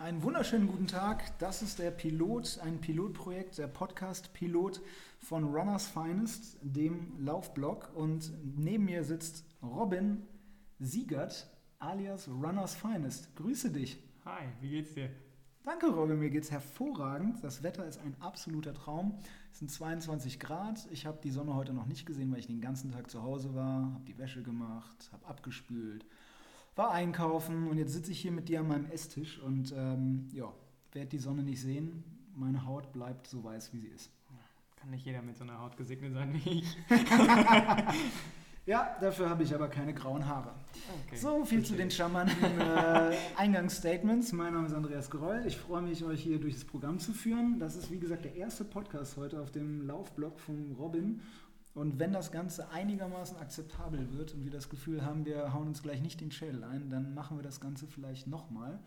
Einen wunderschönen guten Tag. Das ist der Pilot, ein Pilotprojekt, der Podcast Pilot von Runners Finest, dem Laufblog. Und neben mir sitzt Robin Siegert, alias Runners Finest. Grüße dich. Hi, wie geht's dir? Danke, Robin. Mir geht's hervorragend. Das Wetter ist ein absoluter Traum. Es sind 22 Grad. Ich habe die Sonne heute noch nicht gesehen, weil ich den ganzen Tag zu Hause war, habe die Wäsche gemacht, habe abgespült war einkaufen und jetzt sitze ich hier mit dir an meinem Esstisch und ähm, ja, werde die Sonne nicht sehen. Meine Haut bleibt so weiß, wie sie ist. Kann nicht jeder mit so einer Haut gesegnet sein wie ich. ja, dafür habe ich aber keine grauen Haare. Okay. So viel zu den charmanten äh, Eingangsstatements. Mein Name ist Andreas Groll. Ich freue mich, euch hier durch das Programm zu führen. Das ist, wie gesagt, der erste Podcast heute auf dem Laufblog von Robin. Und wenn das Ganze einigermaßen akzeptabel wird und wir das Gefühl haben, wir hauen uns gleich nicht den Schädel ein, dann machen wir das Ganze vielleicht nochmal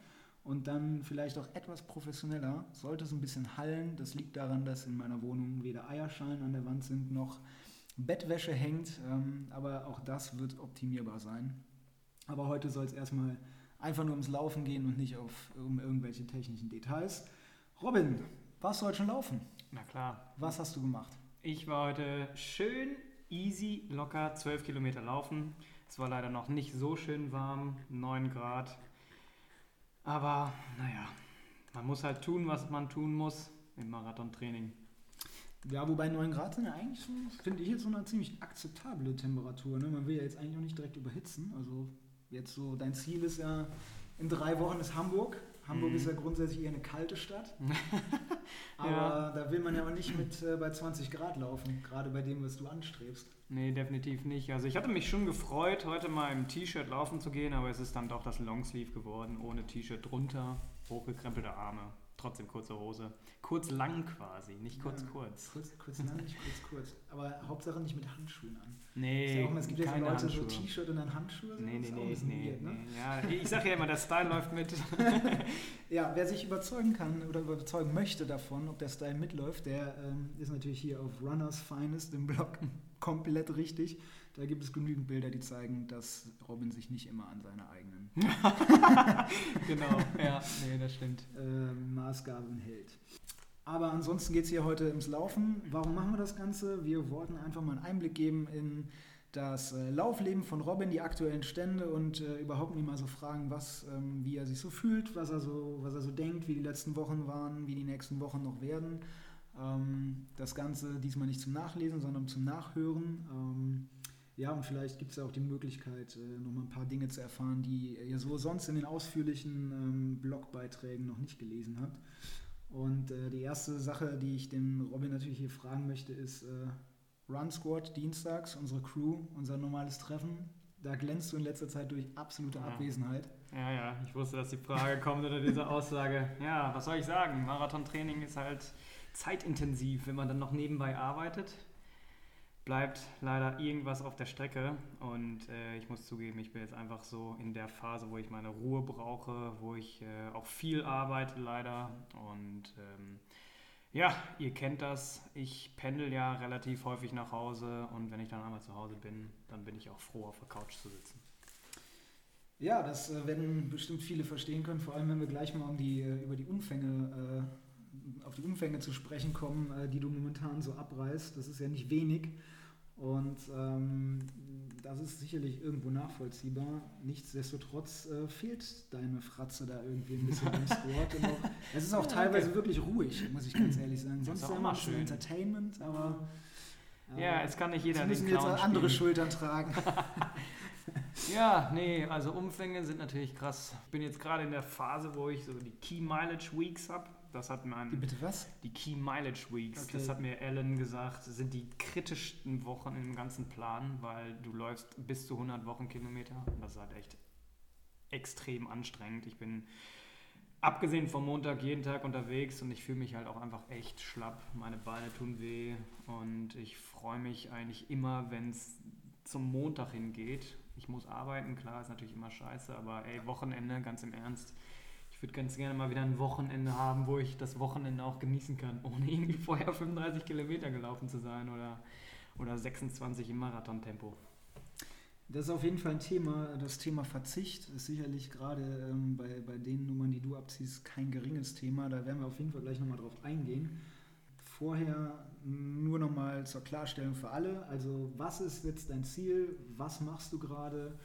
und dann vielleicht auch etwas professioneller. Sollte es ein bisschen hallen, das liegt daran, dass in meiner Wohnung weder Eierschalen an der Wand sind noch Bettwäsche hängt, ähm, aber auch das wird optimierbar sein. Aber heute soll es erstmal einfach nur ums Laufen gehen und nicht auf, um irgendwelche technischen Details. Robin, warst du heute schon laufen? Na klar. Was hast du gemacht? Ich war heute schön easy, locker 12 Kilometer laufen. Es war leider noch nicht so schön warm, 9 Grad. Aber naja, man muss halt tun, was man tun muss im Marathontraining. Ja, wobei 9 Grad sind ja eigentlich so, finde ich jetzt so eine ziemlich akzeptable Temperatur. Ne? Man will ja jetzt eigentlich auch nicht direkt überhitzen. Also jetzt so, dein Ziel ist ja, in drei Wochen ist Hamburg. Hamburg mhm. ist ja grundsätzlich eher eine kalte Stadt. Aber ja. da will man ja auch nicht mit äh, bei 20 Grad laufen, gerade bei dem, was du anstrebst. Nee, definitiv nicht. Also ich hatte mich schon gefreut, heute mal im T-Shirt laufen zu gehen, aber es ist dann doch das Longsleeve geworden, ohne T-Shirt drunter, hochgekrempelte Arme trotzdem kurze Hose. Kurz lang quasi, nicht kurz ja, kurz. Kurz, kurz lang, nicht kurz kurz. Aber Hauptsache nicht mit Handschuhen an. Nee, ja auch, es gibt ja so Leute, Handschuhe. so T-Shirt und dann Handschuhe. Nee, nee, nee, nee, weird, ne? nee. Ja, ich sage ja immer, der Style läuft mit. ja, wer sich überzeugen kann oder überzeugen möchte davon, ob der Style mitläuft, der ähm, ist natürlich hier auf Runners Finest im Blog komplett richtig. Da gibt es genügend Bilder, die zeigen, dass Robin sich nicht immer an seine eigenen genau, ja, nee, das stimmt. Äh, Maßgaben hält. Aber ansonsten geht es hier heute ums Laufen. Warum machen wir das Ganze? Wir wollten einfach mal einen Einblick geben in das äh, Laufleben von Robin, die aktuellen Stände und äh, überhaupt nicht mal so fragen, was, ähm, wie er sich so fühlt, was er so, was er so denkt, wie die letzten Wochen waren, wie die nächsten Wochen noch werden. Ähm, das Ganze diesmal nicht zum Nachlesen, sondern zum Nachhören. Ähm, ja, und vielleicht gibt es ja auch die Möglichkeit, äh, nochmal ein paar Dinge zu erfahren, die ihr so sonst in den ausführlichen ähm, Blogbeiträgen noch nicht gelesen habt. Und äh, die erste Sache, die ich den Robin natürlich hier fragen möchte, ist äh, Run Squad dienstags, unsere Crew, unser normales Treffen. Da glänzt du in letzter Zeit durch absolute ja. Abwesenheit. Ja, ja, ich wusste, dass die Frage kommt oder diese Aussage. Ja, was soll ich sagen? Marathontraining ist halt zeitintensiv, wenn man dann noch nebenbei arbeitet bleibt leider irgendwas auf der Strecke und äh, ich muss zugeben, ich bin jetzt einfach so in der Phase, wo ich meine Ruhe brauche, wo ich äh, auch viel arbeite leider und ähm, ja, ihr kennt das. Ich pendel ja relativ häufig nach Hause und wenn ich dann einmal zu Hause bin, dann bin ich auch froh, auf der Couch zu sitzen. Ja, das äh, werden bestimmt viele verstehen können, vor allem wenn wir gleich mal um die, äh, über die Umfänge, äh, auf die Umfänge zu sprechen kommen, äh, die du momentan so abreißt. Das ist ja nicht wenig. Und ähm, das ist sicherlich irgendwo nachvollziehbar. Nichtsdestotrotz äh, fehlt deine Fratze da irgendwie ein bisschen im Sport. Auch, es ist auch teilweise okay. wirklich ruhig, muss ich ganz ehrlich sagen. Sonst ist es immer schön Entertainment, aber. Äh, ja, es kann nicht jeder müssen den jetzt andere Schultern tragen. ja, nee, also Umfänge sind natürlich krass. Ich bin jetzt gerade in der Phase, wo ich so die Key Mileage Weeks habe. Das hat mein. Die bitte was? Die Key Mileage Weeks. Okay. Das hat mir Ellen gesagt. Das sind die kritischsten Wochen im ganzen Plan, weil du läufst bis zu 100 Wochenkilometer. Das ist halt echt extrem anstrengend. Ich bin abgesehen vom Montag jeden Tag unterwegs und ich fühle mich halt auch einfach echt schlapp. Meine Beine tun weh und ich freue mich eigentlich immer, wenn es zum Montag hingeht. Ich muss arbeiten, klar, ist natürlich immer scheiße, aber ey, Wochenende, ganz im Ernst ich würde ganz gerne mal wieder ein Wochenende haben, wo ich das Wochenende auch genießen kann, ohne irgendwie vorher 35 Kilometer gelaufen zu sein oder, oder 26 im Marathontempo. Das ist auf jeden Fall ein Thema. Das Thema Verzicht ist sicherlich gerade ähm, bei, bei den Nummern, die du Epilepsie kein geringes Thema. Da werden wir auf jeden Fall gleich nochmal drauf eingehen. Vorher nur nochmal zur Klarstellung für alle. Also, was ist jetzt dein Ziel? Was machst du gerade?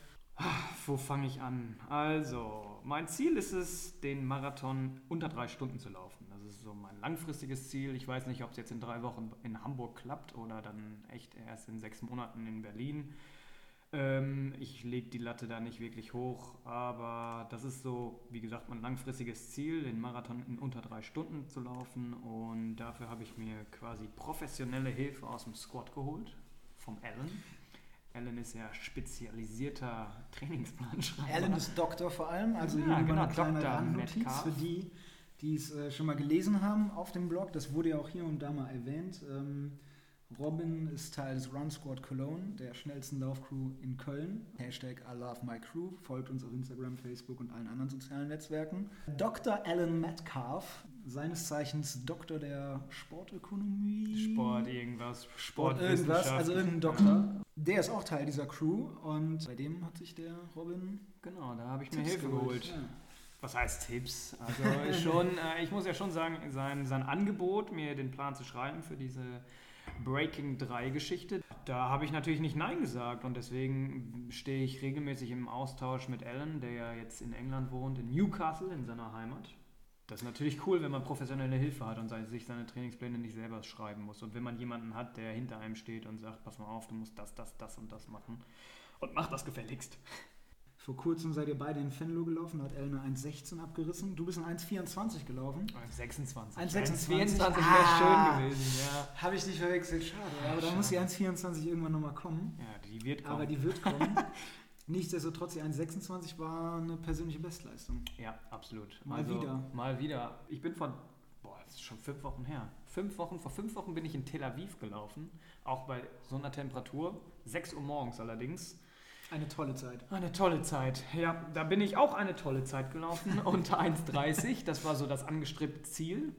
Wo fange ich an? Also, mein Ziel ist es, den Marathon unter drei Stunden zu laufen. Das ist so mein langfristiges Ziel. Ich weiß nicht, ob es jetzt in drei Wochen in Hamburg klappt oder dann echt erst in sechs Monaten in Berlin. Ähm, ich lege die Latte da nicht wirklich hoch, aber das ist so, wie gesagt, mein langfristiges Ziel, den Marathon in unter drei Stunden zu laufen. Und dafür habe ich mir quasi professionelle Hilfe aus dem Squad geholt, vom Alan. Alan ist ja spezialisierter Trainingsplanschreiber. Alan ist Doktor vor allem, also ja, genau, eine kleine Dr. Randnotiz für die, die es äh, schon mal gelesen haben auf dem Blog. Das wurde ja auch hier und da mal erwähnt. Ähm, Robin ist Teil des Run Squad Cologne, der schnellsten Laufcrew in Köln. Hashtag I love my crew. Folgt uns auf Instagram, Facebook und allen anderen sozialen Netzwerken. Dr. Alan Metcalf, seines Zeichens Doktor der Sportökonomie. Sport irgendwas. Sport irgendwas, also irgendein Doktor. Der ist auch Teil dieser Crew und bei dem hat sich der Robin. Genau, da habe ich mir Hilfe geholt. Ja. Was heißt Tipps? Also schon, äh, ich muss ja schon sagen, sein, sein Angebot, mir den Plan zu schreiben für diese Breaking 3 Geschichte. Da habe ich natürlich nicht Nein gesagt und deswegen stehe ich regelmäßig im Austausch mit Alan, der ja jetzt in England wohnt, in Newcastle, in seiner Heimat. Das ist natürlich cool, wenn man professionelle Hilfe hat und sich seine Trainingspläne nicht selber schreiben muss. Und wenn man jemanden hat, der hinter einem steht und sagt, pass mal auf, du musst das, das, das und das machen. Und mach das gefälligst. Vor kurzem seid ihr beide in Fenlo gelaufen, da hat eine 1,16 abgerissen. Du bist in 1,24 gelaufen. 1,26. 1,26 wäre ah, schön gewesen, ja. Habe ich dich verwechselt, schade. Ja, aber da muss die 1,24 irgendwann nochmal kommen. Ja, die wird kommen. Aber die wird kommen. Nichtsdestotrotz, die 1,26 war eine persönliche Bestleistung. Ja, absolut. Mal also, wieder. Mal wieder. Ich bin von, boah, das ist schon fünf Wochen her. Fünf Wochen, vor fünf Wochen bin ich in Tel Aviv gelaufen. Auch bei so einer Temperatur. 6 Uhr morgens allerdings. Eine tolle Zeit. Eine tolle Zeit. Ja, da bin ich auch eine tolle Zeit gelaufen, unter 1,30. Das war so das angestrebte Ziel.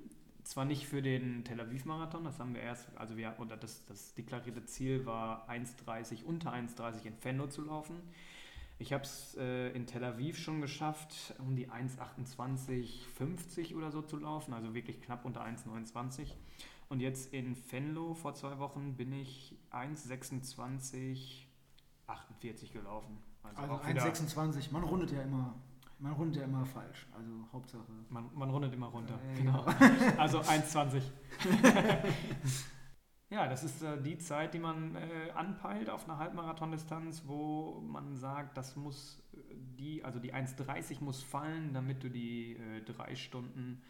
Zwar nicht für den Tel Aviv-Marathon, das haben wir erst, also wir, oder das, das deklarierte Ziel war 1,30, unter 1,30 in Fenno zu laufen. Ich habe es äh, in Tel Aviv schon geschafft, um die 1,28,50 oder so zu laufen, also wirklich knapp unter 1,29. Und jetzt in Fenlo vor zwei Wochen bin ich 1,26 48 gelaufen. Also, also 1,26. Man rundet ja immer. Man rundet ja immer falsch. Also Hauptsache. Man, man rundet immer runter. Äh, genau. also 1,20. ja, das ist äh, die Zeit, die man äh, anpeilt auf einer Halbmarathon-Distanz, wo man sagt, das muss äh, die, also die 1,30 muss fallen, damit du die äh, drei Stunden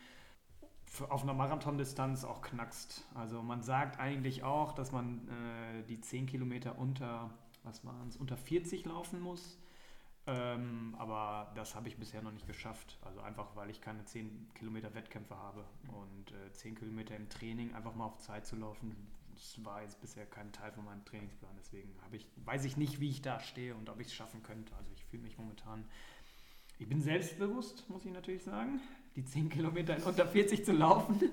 auf einer Marathondistanz auch knackst. Also man sagt eigentlich auch, dass man äh, die 10 Kilometer unter was waren es, unter 40 laufen muss. Ähm, aber das habe ich bisher noch nicht geschafft. Also einfach, weil ich keine 10 Kilometer Wettkämpfe habe. Und äh, 10 Kilometer im Training einfach mal auf Zeit zu laufen, das war jetzt bisher kein Teil von meinem Trainingsplan. Deswegen ich, weiß ich nicht, wie ich da stehe und ob ich es schaffen könnte. Also ich fühle mich momentan, ich bin selbstbewusst, muss ich natürlich sagen die 10 Kilometer in unter 40 zu laufen.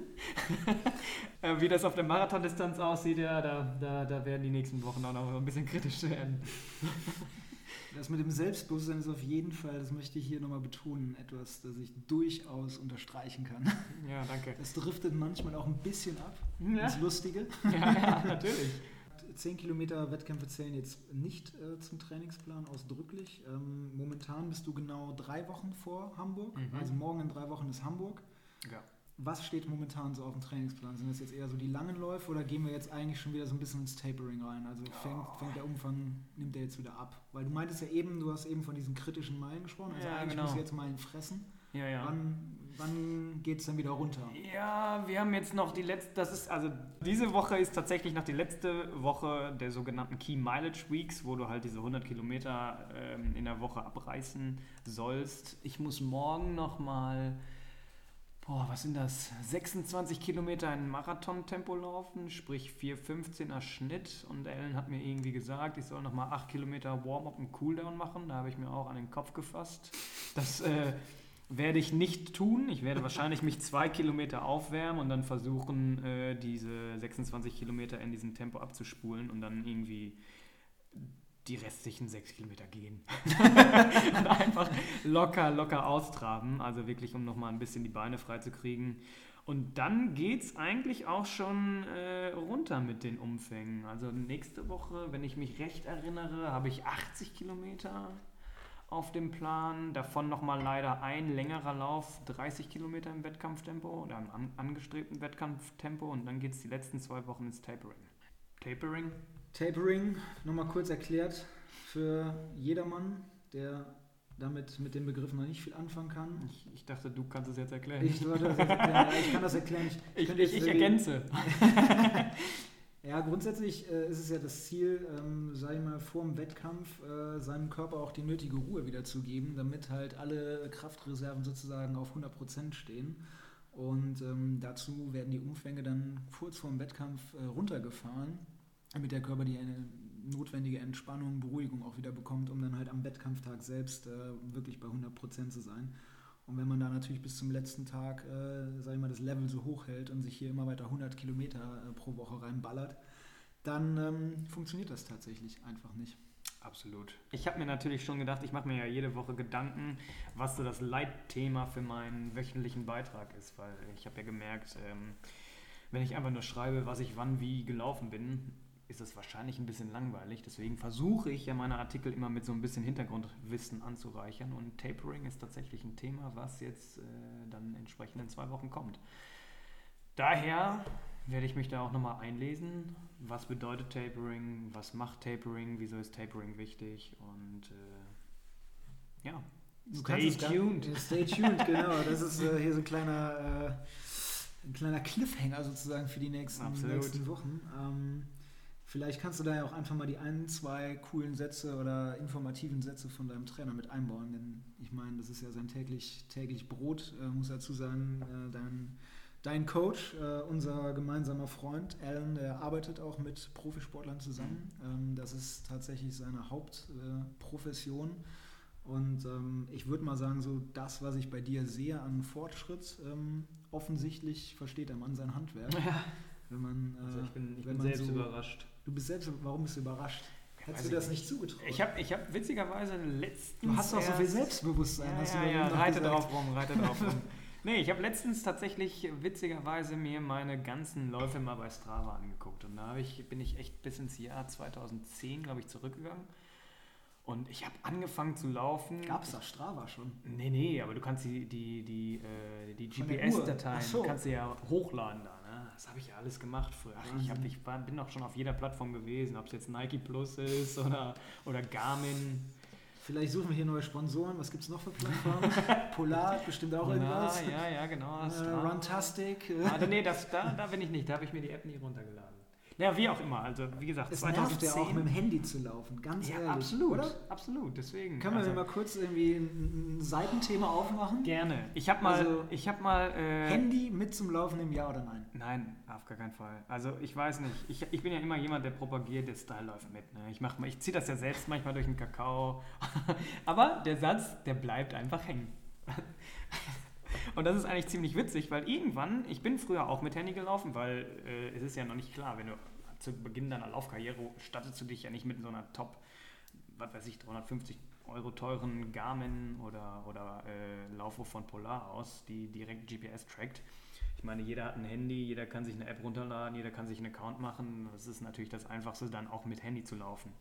Äh, wie das auf der Marathondistanz aussieht, ja, da, da, da werden die nächsten Wochen auch noch ein bisschen kritisch werden. Das mit dem Selbstbewusstsein ist auf jeden Fall, das möchte ich hier nochmal betonen, etwas, das ich durchaus unterstreichen kann. Ja, danke. Das driftet manchmal auch ein bisschen ab ja. ins Lustige. Ja, ja natürlich. 10 Kilometer Wettkämpfe zählen jetzt nicht äh, zum Trainingsplan ausdrücklich. Ähm, momentan bist du genau drei Wochen vor Hamburg. Mhm. Also morgen in drei Wochen ist Hamburg. Ja. Was steht momentan so auf dem Trainingsplan? Sind das jetzt eher so die langen Läufe oder gehen wir jetzt eigentlich schon wieder so ein bisschen ins Tapering rein? Also fängt, oh. fängt der Umfang, nimmt der jetzt wieder ab? Weil du meintest ja eben, du hast eben von diesen kritischen Meilen gesprochen. Also ja, eigentlich genau. musst du jetzt Meilen fressen. Ja, ja. Wann, wann geht es dann wieder runter? Ja, wir haben jetzt noch die letzte, das ist, also diese Woche ist tatsächlich noch die letzte Woche der sogenannten Key Mileage Weeks, wo du halt diese 100 Kilometer ähm, in der Woche abreißen sollst. Ich muss morgen nochmal, boah, was sind das, 26 Kilometer in Marathon-Tempo laufen, sprich 4,15er Schnitt und Ellen hat mir irgendwie gesagt, ich soll nochmal 8 Kilometer Warm-up und Cooldown machen, da habe ich mir auch an den Kopf gefasst. Das, äh, werde ich nicht tun. Ich werde wahrscheinlich mich zwei Kilometer aufwärmen und dann versuchen, äh, diese 26 Kilometer in diesem Tempo abzuspulen und dann irgendwie die restlichen sechs Kilometer gehen. und einfach locker, locker austraben. Also wirklich, um nochmal ein bisschen die Beine frei zu kriegen. Und dann geht es eigentlich auch schon äh, runter mit den Umfängen. Also nächste Woche, wenn ich mich recht erinnere, habe ich 80 Kilometer auf dem Plan. Davon nochmal leider ein längerer Lauf, 30 Kilometer im Wettkampftempo oder im an, angestrebten Wettkampftempo. Und dann geht es die letzten zwei Wochen ins Tapering. Tapering? Tapering, nochmal kurz erklärt für jedermann, der damit mit dem Begriff noch nicht viel anfangen kann. Ich, ich dachte, du kannst es jetzt erklären. Ich, das jetzt erklären. Ja, ich kann das erklären. Ich, ich, ich, ergänze. ja, grundsätzlich äh, ist es ja das Ziel, ähm, sage ich mal, vor dem Wettkampf äh, seinem Körper auch die nötige Ruhe wieder zu geben, damit halt alle Kraftreserven sozusagen auf 100% stehen. Und ähm, dazu werden die Umfänge dann kurz vor dem Wettkampf äh, runtergefahren, damit der Körper die notwendige Entspannung, Beruhigung auch wieder bekommt, um dann halt am Wettkampftag selbst äh, wirklich bei 100% zu sein. Und wenn man da natürlich bis zum letzten Tag, äh, sag ich mal, das Level so hoch hält und sich hier immer weiter 100 Kilometer äh, pro Woche reinballert, dann ähm, funktioniert das tatsächlich einfach nicht. Absolut. Ich habe mir natürlich schon gedacht, ich mache mir ja jede Woche Gedanken, was so das Leitthema für meinen wöchentlichen Beitrag ist, weil ich habe ja gemerkt, ähm, wenn ich einfach nur schreibe, was ich wann wie gelaufen bin, ist es wahrscheinlich ein bisschen langweilig. Deswegen versuche ich ja meine Artikel immer mit so ein bisschen Hintergrundwissen anzureichern. Und Tapering ist tatsächlich ein Thema, was jetzt äh, dann entsprechend in zwei Wochen kommt. Daher werde ich mich da auch nochmal einlesen. Was bedeutet Tapering? Was macht Tapering? Wieso ist Tapering wichtig? Und äh, ja, stay tuned. Gar, stay tuned, genau. Das ist äh, hier so ein kleiner, äh, ein kleiner Cliffhanger sozusagen für die nächsten, nächsten Wochen. Ähm, Vielleicht kannst du da ja auch einfach mal die ein, zwei coolen Sätze oder informativen Sätze von deinem Trainer mit einbauen, denn ich meine, das ist ja sein täglich, täglich Brot, äh, muss dazu sagen, äh, dein, dein Coach, äh, unser gemeinsamer Freund Alan, der arbeitet auch mit Profisportlern zusammen. Ähm, das ist tatsächlich seine Hauptprofession. Und ähm, ich würde mal sagen, so das, was ich bei dir sehe an Fortschritt, ähm, offensichtlich versteht der Mann sein Handwerk. Ja. Wenn man, also ich bin, ich bin selbst so, überrascht. Du bist selbst, warum bist du überrascht? Hättest du das nicht zugetraut? Ich habe ich hab witzigerweise letztens. Du hast auch so viel Selbstbewusstsein. Ja, hast ja, ja, reite drauf rum, reite drauf rum. nee, ich habe letztens tatsächlich witzigerweise mir meine ganzen Läufe mal bei Strava angeguckt. Und da ich, bin ich echt bis ins Jahr 2010, glaube ich, zurückgegangen. Und ich habe angefangen zu laufen. Gab es da Strava schon? Nee, nee, aber du kannst die, die, die, äh, die GPS-Dateien so. kannst du ja hochladen da. Das habe ich ja alles gemacht früher. Ach, ich, hab, ich war, bin auch schon auf jeder Plattform gewesen, ob es jetzt Nike Plus ist oder, oder Garmin. Vielleicht suchen wir hier neue Sponsoren. Was gibt es noch für Plattformen? Polar, bestimmt auch irgendwas. Ja, ja, genau. Äh, Runtastic. Ah, nee, das, da, da bin ich nicht. Da habe ich mir die App nie runtergeladen. Ja, wie auch immer. Also, wie gesagt, es 2010. nervt ja auch mit dem Handy zu laufen, ganz ja, ehrlich. Absolut, oder? absolut. Deswegen. Können also, wir mal kurz irgendwie ein, Seitenthema aufmachen? Gerne. Ich habe mal. Also, ich hab mal äh, Handy mit zum Laufen im Ja oder nein? Nein, auf gar keinen Fall. Also, ich weiß nicht. Ich, ich bin ja immer jemand, der propagiert, der Style läuft mit. Ne? Ich, ich ziehe das ja selbst manchmal durch den Kakao. Aber der Satz, der bleibt einfach hängen. Und das ist eigentlich ziemlich witzig, weil irgendwann, ich bin früher auch mit Handy gelaufen, weil äh, es ist ja noch nicht klar, wenn du zu Beginn deiner Laufkarriere stattest du dich ja nicht mit so einer Top, was weiß ich, 350 Euro teuren Garmin oder, oder äh, Laufruf von Polar aus, die direkt GPS trackt. Ich meine, jeder hat ein Handy, jeder kann sich eine App runterladen, jeder kann sich einen Account machen. Das ist natürlich das Einfachste, dann auch mit Handy zu laufen.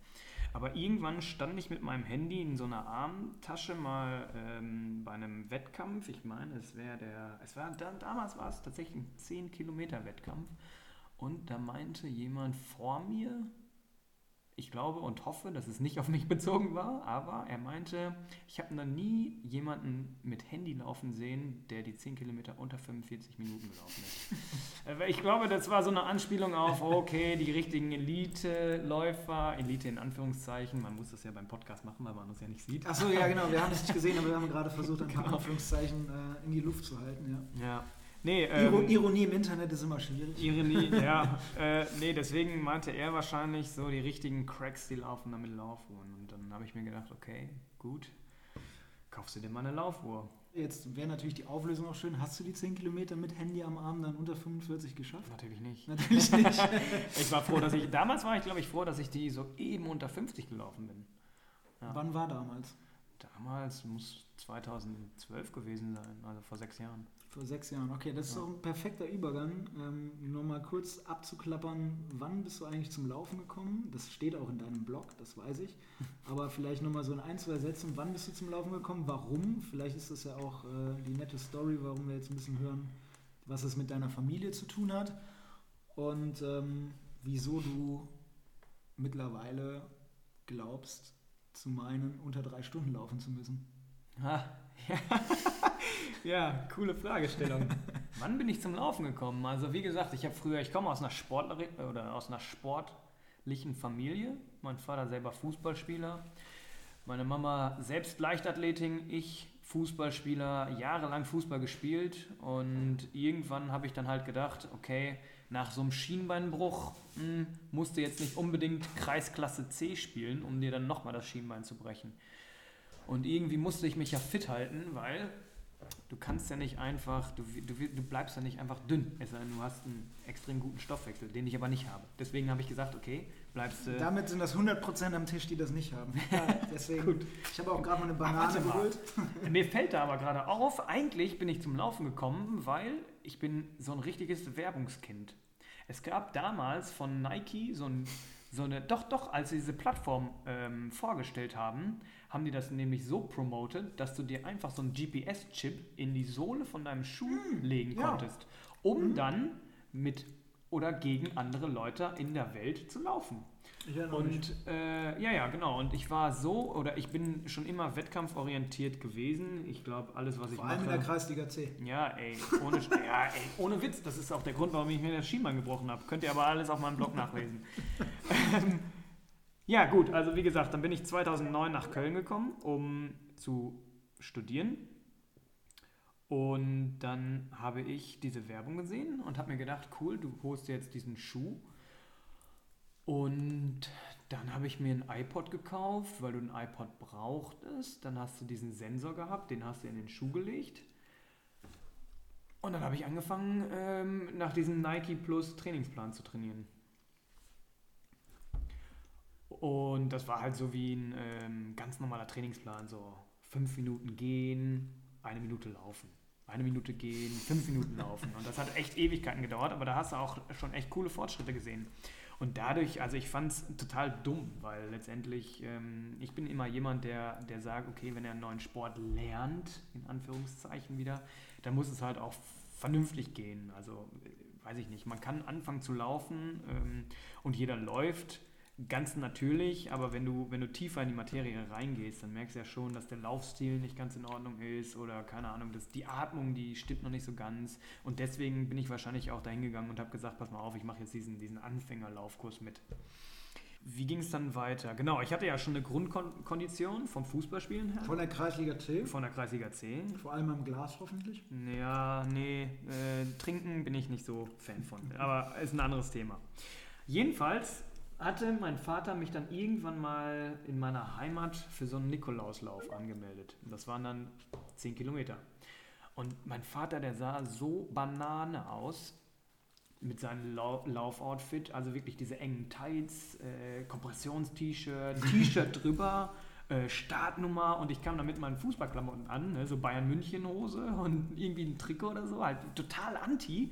Aber irgendwann stand ich mit meinem Handy in so einer Armtasche mal ähm, bei einem Wettkampf. Ich meine, es wäre der, es war damals war es tatsächlich ein 10 Kilometer Wettkampf. Und da meinte jemand vor mir, ich glaube und hoffe, dass es nicht auf mich bezogen war, aber er meinte, ich habe noch nie jemanden mit Handy laufen sehen, der die 10 Kilometer unter 45 Minuten gelaufen ist. Äh, ich glaube, das war so eine Anspielung auf, okay, die richtigen Elite-Läufer, Elite in Anführungszeichen, man muss das ja beim Podcast machen, weil man uns ja nicht sieht. Achso, ja genau, wir haben es nicht gesehen, aber wir haben gerade versucht, ein paar genau. Anführungszeichen äh, in die Luft zu halten. Ja. ja. Nee, ähm, Ironie im Internet ist immer schwierig. Ironie, ja. Äh, nee, deswegen meinte er wahrscheinlich so, die richtigen Cracks, die laufen damit Laufuhren. Und dann habe ich mir gedacht, okay, gut, kaufst du dir mal eine Laufuhr. Jetzt wäre natürlich die Auflösung auch schön. Hast du die 10 Kilometer mit Handy am Arm dann unter 45 geschafft? Natürlich nicht. Natürlich nicht. ich war froh, dass ich, damals war ich glaube ich froh, dass ich die so eben unter 50 gelaufen bin. Ja. Wann war damals? Damals muss 2012 gewesen sein, also vor sechs Jahren. Vor sechs Jahren, okay, das ist auch ein perfekter Übergang. Ähm, nur mal kurz abzuklappern, wann bist du eigentlich zum Laufen gekommen? Das steht auch in deinem Blog, das weiß ich. Aber vielleicht nochmal so in ein, zwei Sätzen, wann bist du zum Laufen gekommen? Warum? Vielleicht ist das ja auch äh, die nette Story, warum wir jetzt ein bisschen hören, was es mit deiner Familie zu tun hat. Und ähm, wieso du mittlerweile glaubst, zu meinen, unter drei Stunden laufen zu müssen. Ah, ja. coole Fragestellung. Wann bin ich zum Laufen gekommen? Also wie gesagt, ich habe früher, ich komme aus einer Sportler oder aus einer sportlichen Familie. Mein Vater selber Fußballspieler, meine Mama selbst Leichtathletin, ich Fußballspieler, jahrelang Fußball gespielt und irgendwann habe ich dann halt gedacht, okay, nach so einem Schienbeinbruch mh, hm, musst du jetzt nicht unbedingt Kreisklasse C spielen, um dir dann nochmal das Schienbein zu brechen. Und irgendwie musste ich mich ja fit halten, weil du kannst ja nicht einfach, du, du, du bleibst ja nicht einfach dünn, es sei denn, du hast einen extrem guten Stoffwechsel, den ich aber nicht habe. Deswegen habe ich gesagt, okay, bleibst du. Damit sind das 100% am Tisch, die das nicht haben. Ja, deswegen. Gut. Ich habe auch gerade mal eine Banane geholt. Mir fällt da aber gerade auf, eigentlich bin ich zum Laufen gekommen, weil ich bin so ein richtiges Werbungskind. Es gab damals von Nike so, ein, so eine, doch, doch, als sie diese Plattform ähm, vorgestellt haben, haben die das nämlich so promoted, dass du dir einfach so einen GPS-Chip in die Sohle von deinem Schuh mm, legen ja. konntest, um mm. dann mit oder gegen andere Leute in der Welt zu laufen. Und äh, ja, ja, genau. Und ich war so, oder ich bin schon immer wettkampforientiert gewesen. Ich glaube, alles, was Vor ich mache. Vor allem in der Kreisliga C. Ja, ey, ohne, ja, ey, ohne Witz. Das ist auch der Grund, warum ich mir das Schienbein gebrochen habe. Könnt ihr aber alles auf meinem Blog nachlesen. Ähm, ja, gut. Also, wie gesagt, dann bin ich 2009 nach Köln gekommen, um zu studieren. Und dann habe ich diese Werbung gesehen und habe mir gedacht, cool, du holst jetzt diesen Schuh. Und dann habe ich mir ein iPod gekauft, weil du ein iPod brauchtest. Dann hast du diesen Sensor gehabt, den hast du in den Schuh gelegt. Und dann habe ich angefangen, ähm, nach diesem Nike Plus Trainingsplan zu trainieren. Und das war halt so wie ein ähm, ganz normaler Trainingsplan, so fünf Minuten gehen, eine Minute laufen eine Minute gehen, fünf Minuten laufen. Und das hat echt Ewigkeiten gedauert, aber da hast du auch schon echt coole Fortschritte gesehen. Und dadurch, also ich fand es total dumm, weil letztendlich, ähm, ich bin immer jemand, der, der sagt, okay, wenn er einen neuen Sport lernt, in Anführungszeichen wieder, dann muss es halt auch vernünftig gehen. Also, äh, weiß ich nicht, man kann anfangen zu laufen ähm, und jeder läuft ganz natürlich, aber wenn du, wenn du tiefer in die Materie reingehst, dann merkst du ja schon, dass der Laufstil nicht ganz in Ordnung ist oder keine Ahnung, dass die Atmung, die stimmt noch nicht so ganz. Und deswegen bin ich wahrscheinlich auch dahin gegangen und habe gesagt, pass mal auf, ich mache jetzt diesen, diesen Anfängerlaufkurs mit. Wie ging es dann weiter? Genau, ich hatte ja schon eine Grundkondition vom Fußballspielen her. Von der Kreisliga C? Von der Kreisliga C. Vor allem am Glas hoffentlich? Ja, nee, äh, trinken bin ich nicht so Fan von. Aber ist ein anderes Thema. Jedenfalls hatte mein Vater mich dann irgendwann mal in meiner Heimat für so einen Nikolauslauf angemeldet. Das waren dann 10 Kilometer. Und mein Vater, der sah so Banane aus mit seinem Lau Laufoutfit, also wirklich diese engen Tights, äh, Kompressions-T-Shirt, T-Shirt drüber, äh, Startnummer und ich kam da mit meinen Fußballklamotten an, ne, so Bayern München Hose und irgendwie ein Trikot oder so, halt total anti.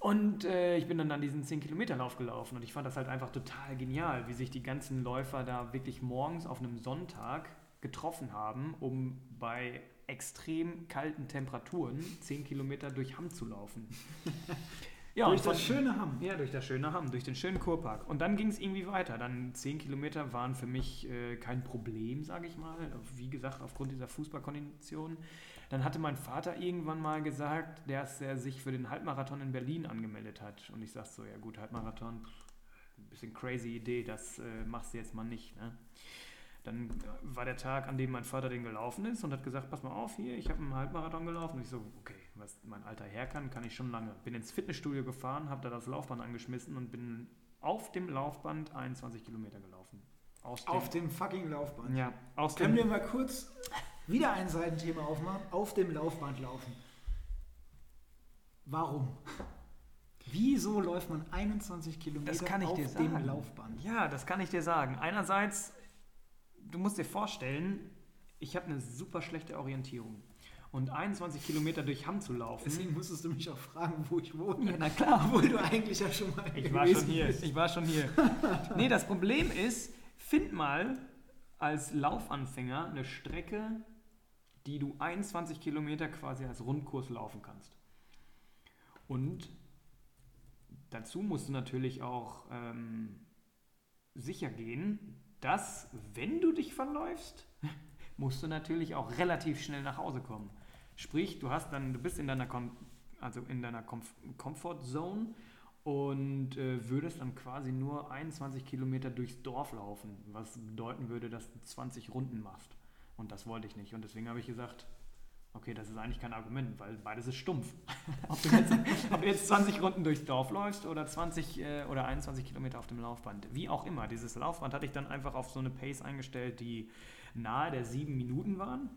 Und äh, ich bin dann an diesen 10-Kilometer-Lauf gelaufen und ich fand das halt einfach total genial, wie sich die ganzen Läufer da wirklich morgens auf einem Sonntag getroffen haben, um bei extrem kalten Temperaturen 10 Kilometer durch Hamm zu laufen. ja, durch das schöne Hamm. Ja, durch das schöne Hamm, durch den schönen Kurpark. Und dann ging es irgendwie weiter. Dann 10 Kilometer waren für mich äh, kein Problem, sage ich mal. Wie gesagt, aufgrund dieser Fußballkondition. Dann hatte mein Vater irgendwann mal gesagt, dass er sich für den Halbmarathon in Berlin angemeldet hat. Und ich sagte so, ja gut, Halbmarathon, ein bisschen crazy Idee, das äh, machst du jetzt mal nicht. Ne? Dann war der Tag, an dem mein Vater den gelaufen ist und hat gesagt, pass mal auf hier, ich habe einen Halbmarathon gelaufen. Und ich so, okay, was mein Alter her kann, kann ich schon lange. Bin ins Fitnessstudio gefahren, habe da das Laufband angeschmissen und bin auf dem Laufband 21 Kilometer gelaufen. Aus dem, auf dem fucking Laufband. Ja, aus Können wir mal kurz wieder ein Seitenthema aufmachen, auf dem Laufband laufen. Warum? Wieso läuft man 21 Kilometer Das kann ich auf dem. Laufband? Ja, das kann ich dir sagen. Einerseits, du musst dir vorstellen, ich habe eine super schlechte Orientierung. Und 21 Kilometer durch Hamm zu laufen. Deswegen musstest du mich auch fragen, wo ich wohne. Ja, na klar. Obwohl du eigentlich ja schon mal Ich war schon hier. Ich war schon hier. Nee, das Problem ist, find mal als Laufanfänger eine Strecke, die du 21 Kilometer quasi als Rundkurs laufen kannst. Und dazu musst du natürlich auch ähm, sicher gehen, dass, wenn du dich verläufst, musst du natürlich auch relativ schnell nach Hause kommen. Sprich, du hast dann, du bist in deiner, Kom also in deiner Comf Comfort und äh, würdest dann quasi nur 21 Kilometer durchs Dorf laufen, was bedeuten würde, dass du 20 Runden machst. Und das wollte ich nicht. Und deswegen habe ich gesagt, okay, das ist eigentlich kein Argument, weil beides ist stumpf. ob, du jetzt, ob du jetzt 20 Runden durchs Dorf läufst oder 20 äh, oder 21 Kilometer auf dem Laufband. Wie auch immer, dieses Laufband hatte ich dann einfach auf so eine Pace eingestellt, die nahe der sieben Minuten waren.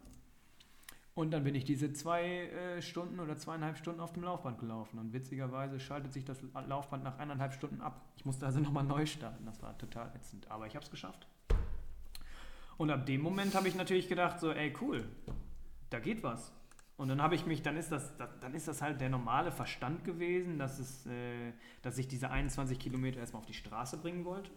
Und dann bin ich diese zwei äh, Stunden oder zweieinhalb Stunden auf dem Laufband gelaufen. Und witzigerweise schaltet sich das Laufband nach eineinhalb Stunden ab. Ich musste also nochmal neu starten. Das war total ätzend. Aber ich habe es geschafft. Und ab dem Moment habe ich natürlich gedacht, so, ey, cool, da geht was. Und dann habe ich mich, dann ist das, dann ist das halt der normale Verstand gewesen, dass, es, äh, dass ich diese 21 Kilometer erstmal auf die Straße bringen wollte.